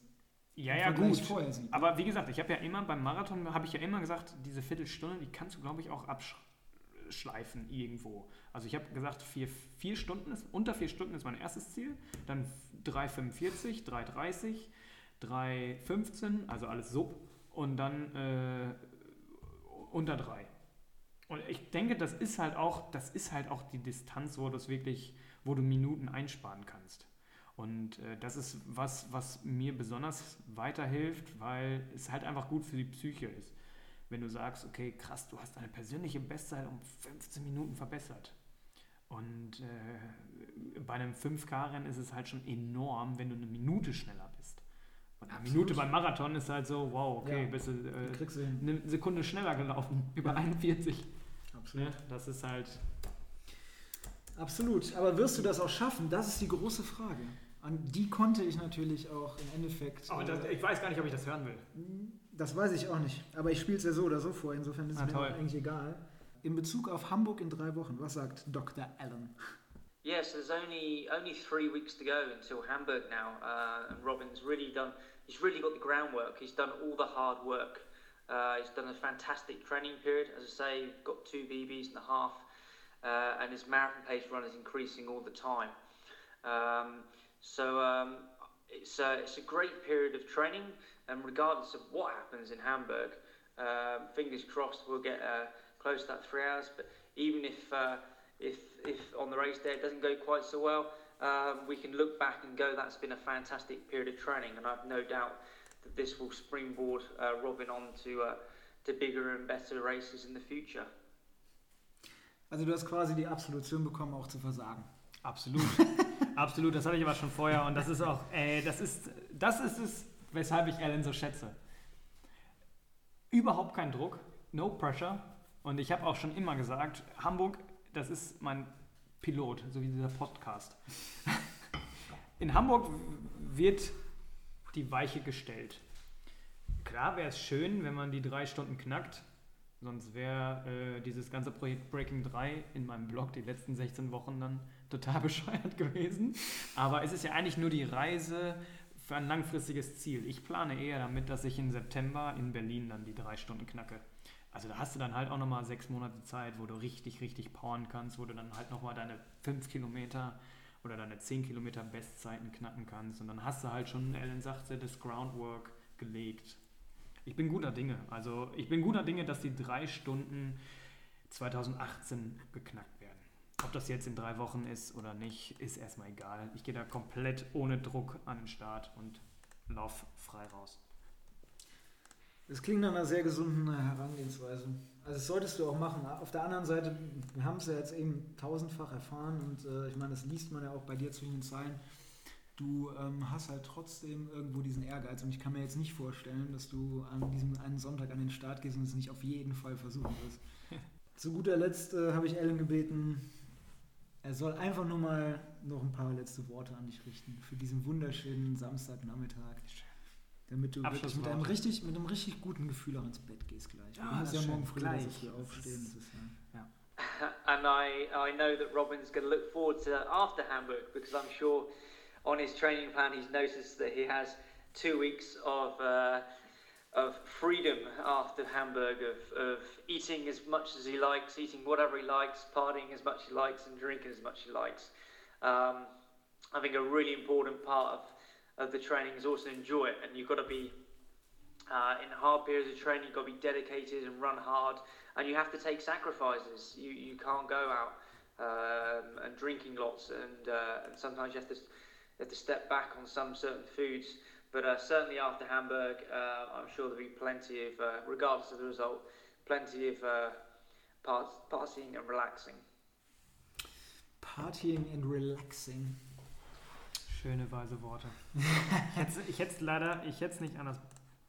ja, ja, gut. vorher sieht. Aber wie gesagt, ich habe ja immer beim Marathon, habe ich ja immer gesagt, diese Viertelstunde, die kannst du, glaube ich, auch abschleifen irgendwo. Also ich habe gesagt, vier, vier Stunden ist, unter vier Stunden ist mein erstes Ziel, dann 3,45, 3,30, 3,15, also alles sub und dann äh, unter drei. Und ich denke, das ist halt auch, das ist halt auch die Distanz, wo du wirklich, wo du Minuten einsparen kannst. Und äh, das ist was, was mir besonders weiterhilft, weil es halt einfach gut für die Psyche ist. Wenn du sagst, okay, krass, du hast deine persönliche Bestzeit um 15 Minuten verbessert. Und äh, bei einem 5K-Rennen ist es halt schon enorm, wenn du eine Minute schneller bist. Und eine Absolut. Minute beim Marathon ist halt so, wow, okay, ja, bist du äh, eine Sekunde schneller gelaufen, über ja. 41. Absolut. Ja, das ist halt. Absolut. Aber wirst du das auch schaffen? Das ist die große Frage. An die konnte ich natürlich auch im Endeffekt. Aber das, ich weiß gar nicht, ob ich das hören will. Das weiß ich auch nicht. Aber ich spiele es ja so oder so vor. Insofern ist es mir eigentlich egal. In Bezug auf Hamburg in drei Wochen, was sagt Dr. Allen? Yes, there's only only three weeks to go until Hamburg now, uh, and Robin's really done. He's really got the groundwork. He's done all the hard work. Uh, he's done a fantastic training period. As I say, got two BBs and a half, uh, and his marathon pace run is increasing all the time. Um, So um, it's, uh, it's a great period of training, and regardless of what happens in Hamburg, um, fingers crossed we'll get uh, close to that three hours. But even if, uh, if, if on the race day it doesn't go quite so well, um, we can look back and go, that's been a fantastic period of training, and I've no doubt that this will springboard uh, Robin on to, uh, to bigger and better races in the future. Also du hast quasi die Absolution bekommen, auch zu versagen. Absolut. Absolut, das hatte ich aber schon vorher und das ist auch, ey, das ist, das ist es, weshalb ich Alan so schätze. Überhaupt kein Druck, no pressure und ich habe auch schon immer gesagt, Hamburg, das ist mein Pilot, so wie dieser Podcast. In Hamburg wird die Weiche gestellt. Klar wäre es schön, wenn man die drei Stunden knackt, sonst wäre äh, dieses ganze Projekt Breaking 3 in meinem Blog die letzten 16 Wochen dann total bescheuert gewesen. Aber es ist ja eigentlich nur die Reise für ein langfristiges Ziel. Ich plane eher damit, dass ich im September in Berlin dann die drei Stunden knacke. Also da hast du dann halt auch nochmal sechs Monate Zeit, wo du richtig, richtig powern kannst, wo du dann halt nochmal deine fünf Kilometer oder deine zehn Kilometer Bestzeiten knacken kannst. Und dann hast du halt schon, Ellen sagte, das Groundwork gelegt. Ich bin guter Dinge. Also ich bin guter Dinge, dass die drei Stunden 2018 geknackt werden. Ob das jetzt in drei Wochen ist oder nicht, ist erstmal egal. Ich gehe da komplett ohne Druck an den Start und lauf frei raus. Das klingt nach einer sehr gesunden Herangehensweise. Also das solltest du auch machen. Auf der anderen Seite, wir haben es ja jetzt eben tausendfach erfahren und äh, ich meine, das liest man ja auch bei dir zwischen den Zeilen. Du ähm, hast halt trotzdem irgendwo diesen Ehrgeiz und ich kann mir jetzt nicht vorstellen, dass du an diesem einen Sonntag an den Start gehst und es nicht auf jeden Fall versuchen wirst. Zu guter Letzt äh, habe ich Ellen gebeten, er soll einfach nur mal noch ein paar letzte Worte an dich richten für diesen wunderschönen Samstagnachmittag. Damit du wirklich mit einem, richtig, mit einem richtig guten Gefühl auch ins Bett gehst gleich. Ja, du musst ja morgen früh gleich. So aufstehen. Das ist, ja. ja. And I, I know that Robin's going to look forward to after Hamburg because I'm sure on his training plan he's noticed that he has two weeks of uh, of freedom after Hamburg, of, of eating as much as he likes, eating whatever he likes, partying as much as he likes, and drinking as much as he likes. Um, I think a really important part of, of the training is also enjoy it, and you've got to be uh, in hard periods of training, you've got to be dedicated and run hard, and you have to take sacrifices. You, you can't go out um, and drinking lots, and, uh, and sometimes you have to, you have to step back on some certain foods. But uh, certainly after Hamburg, uh, I'm sure there'll be plenty of, uh, regardless of the result, plenty of uh, part- partying and relaxing. Partying and relaxing. Schöne weise Worte. ich hätte es leider, ich hätte es nicht anders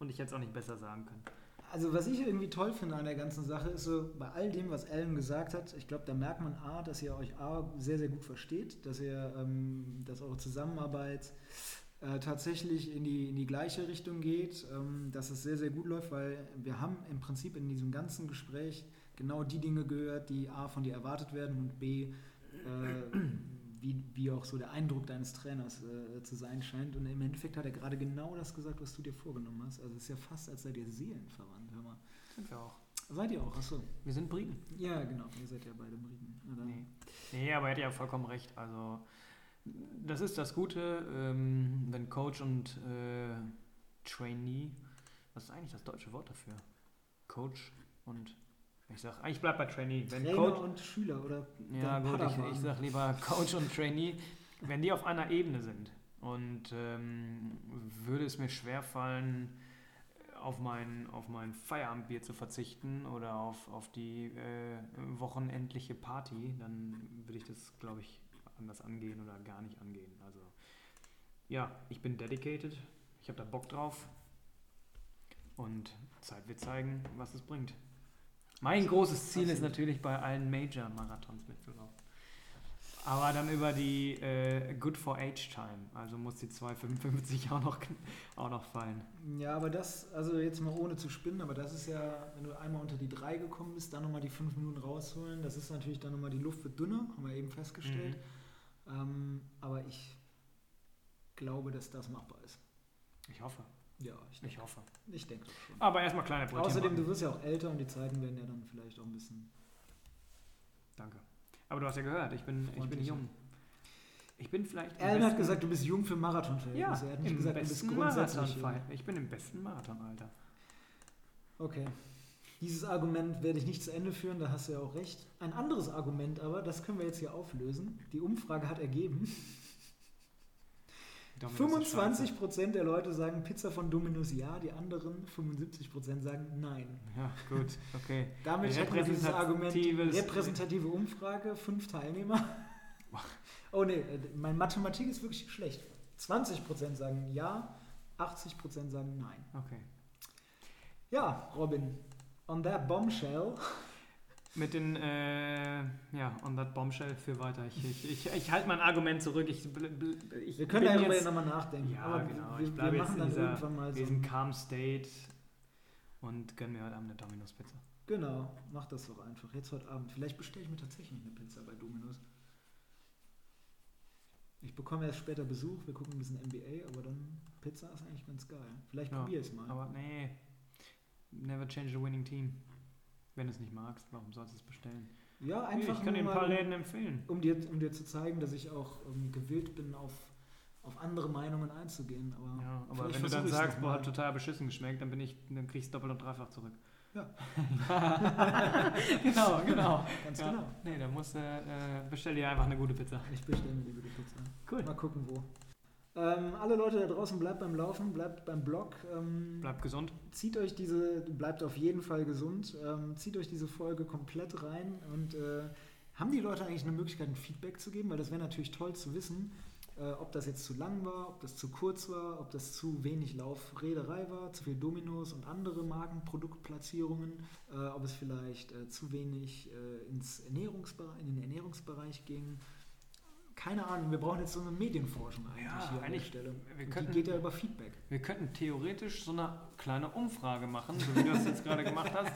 und ich hätte es auch nicht besser sagen können. Also was ich irgendwie toll finde an der ganzen Sache ist so, bei all dem, was Alan gesagt hat, ich glaube, da merkt man A, dass ihr euch A sehr, sehr gut versteht, dass ihr, ähm, dass eure Zusammenarbeit äh, tatsächlich in die, in die gleiche Richtung geht, ähm, dass es sehr, sehr gut läuft, weil wir haben im Prinzip in diesem ganzen Gespräch genau die Dinge gehört, die A von dir erwartet werden und B, äh, wie, wie auch so der Eindruck deines Trainers äh, zu sein scheint. Und im Endeffekt hat er gerade genau das gesagt, was du dir vorgenommen hast. Also es ist ja fast, als seid ihr Seelenverwandt, hör mal. Sind wir auch. Seid ihr auch, achso. Wir sind Briten. Ja, genau, ihr seid ja beide Briten. Nee. nee, aber er hat ja vollkommen recht. Also das ist das Gute, ähm, wenn Coach und äh, Trainee, was ist eigentlich das deutsche Wort dafür? Coach und ich sag, ich bleib bei Trainee. Wenn Trainer Coach, und Schüler oder Ja gut, ich, ich sag lieber Coach und Trainee, wenn die auf einer Ebene sind und ähm, würde es mir schwerfallen, auf mein, auf mein Feierabendbier zu verzichten oder auf, auf die äh, wochenendliche Party, dann würde ich das, glaube ich, anders angehen oder gar nicht angehen. Also ja, ich bin dedicated, ich habe da Bock drauf und Zeit wird zeigen, was es bringt. Mein großes Ziel ist natürlich bei allen Major-Marathons mitzulaufen. Aber dann über die äh, Good for Age Time. Also muss die 2,55 auch noch, auch noch fallen. Ja, aber das, also jetzt mal ohne zu spinnen, aber das ist ja, wenn du einmal unter die 3 gekommen bist, dann nochmal die 5 Minuten rausholen. Das ist natürlich dann nochmal, die Luft wird dünner, haben wir eben festgestellt. Mhm. Ähm, aber ich glaube, dass das machbar ist. Ich hoffe. Ja, ich, denke, ich hoffe. Ich denke schon. Aber erstmal kleine Brötchen Außerdem, machen. du wirst ja auch älter und die Zeiten werden ja dann vielleicht auch ein bisschen. Danke. Aber du hast ja gehört, ich bin, ich bin jung. Ich bin vielleicht. Alan hat gesagt, du bist jung für Marathonfeld. Ja, er hat nicht gesagt, du bist grundsätzlich Ich bin im besten Marathonalter. Okay. Dieses Argument werde ich nicht zu Ende führen, da hast du ja auch recht. Ein anderes Argument aber, das können wir jetzt hier auflösen. Die Umfrage hat ergeben, 25 Prozent der Leute sagen Pizza von Dominus ja, die anderen 75 Prozent sagen nein. Ja, gut, okay. Damit dieses Argument, repräsentative Umfrage, fünf Teilnehmer. oh nee, meine Mathematik ist wirklich schlecht. 20 Prozent sagen ja, 80 Prozent sagen nein. Okay. Ja, Robin, on that bombshell mit den, äh, ja, on that bombshell für weiter. Ich, ich, ich, ich halte mein Argument zurück. Ich, ich wir können darüber jetzt nochmal nachdenken. Ja, aber genau. Wir, ich bleibe jetzt in dieser, mal so diesem calm State und gönne mir heute Abend eine Domino's Pizza. Genau, mach das doch einfach. Jetzt heute Abend. Vielleicht bestelle ich mir tatsächlich eine Pizza bei Domino's. Ich bekomme erst später Besuch, wir gucken ein bisschen NBA, aber dann Pizza ist eigentlich ganz geil. Vielleicht ja, probiere ich es mal. Aber nee, never change the winning team. Wenn du es nicht magst, warum sollst du es bestellen? Ja, einfach. Ich kann dir ein paar Läden empfehlen. Um dir, um dir zu zeigen, dass ich auch um, gewillt bin, auf, auf andere Meinungen einzugehen. Aber, ja, aber wenn du dann sagst, boah, hat total beschissen geschmeckt, dann bin ich, dann kriegst du doppelt und dreifach zurück. Ja. genau, genau. Ganz ja. genau. Nee, dann musst du, äh, bestell dir einfach eine gute Pizza. Ich bestelle mir eine gute Pizza. Cool. Mal gucken, wo. Ähm, alle Leute da draußen, bleibt beim Laufen, bleibt beim Blog. Ähm, bleibt gesund. Zieht euch diese, bleibt auf jeden Fall gesund. Ähm, zieht euch diese Folge komplett rein und äh, haben die Leute eigentlich eine Möglichkeit, ein Feedback zu geben? Weil das wäre natürlich toll zu wissen, äh, ob das jetzt zu lang war, ob das zu kurz war, ob das zu wenig Laufrederei war, zu viel Dominos und andere Markenproduktplatzierungen, äh, ob es vielleicht äh, zu wenig äh, ins Ernährungsbereich, in den Ernährungsbereich ging keine Ahnung, wir brauchen jetzt so eine Medienforschung eigentlich ja, hier eigentlich, an der Stelle. Wir könnten, die geht ja über Feedback. Wir könnten theoretisch so eine kleine Umfrage machen, so wie du das jetzt gerade gemacht hast.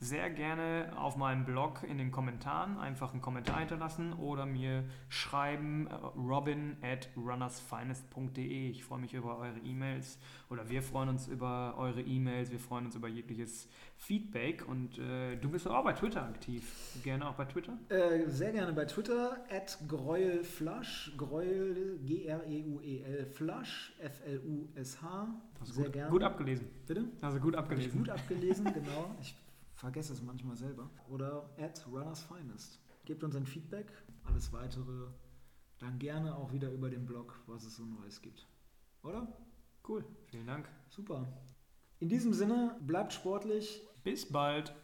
Sehr gerne auf meinem Blog in den Kommentaren einfach einen Kommentar hinterlassen oder mir schreiben äh, robin at runnersfinest.de. Ich freue mich über eure E-Mails oder wir freuen uns über eure E-Mails, wir freuen uns über jegliches Feedback und äh, du bist auch bei Twitter aktiv. Gerne auch bei Twitter? Äh, sehr gerne bei Twitter, at Greuelflush, Greuel, G-R-E-U-E-L, Flush, F-L-U-S-H. Sehr gut, gerne. Gut abgelesen. Bitte? Also gut abgelesen. Gut abgelesen, genau. Ich vergesse es manchmal selber. Oder at Runners Finest. Gebt uns ein Feedback. Alles weitere dann gerne auch wieder über den Blog, was es so Neues gibt. Oder? Cool. Vielen Dank. Super. In diesem Sinne, bleibt sportlich. Bis bald.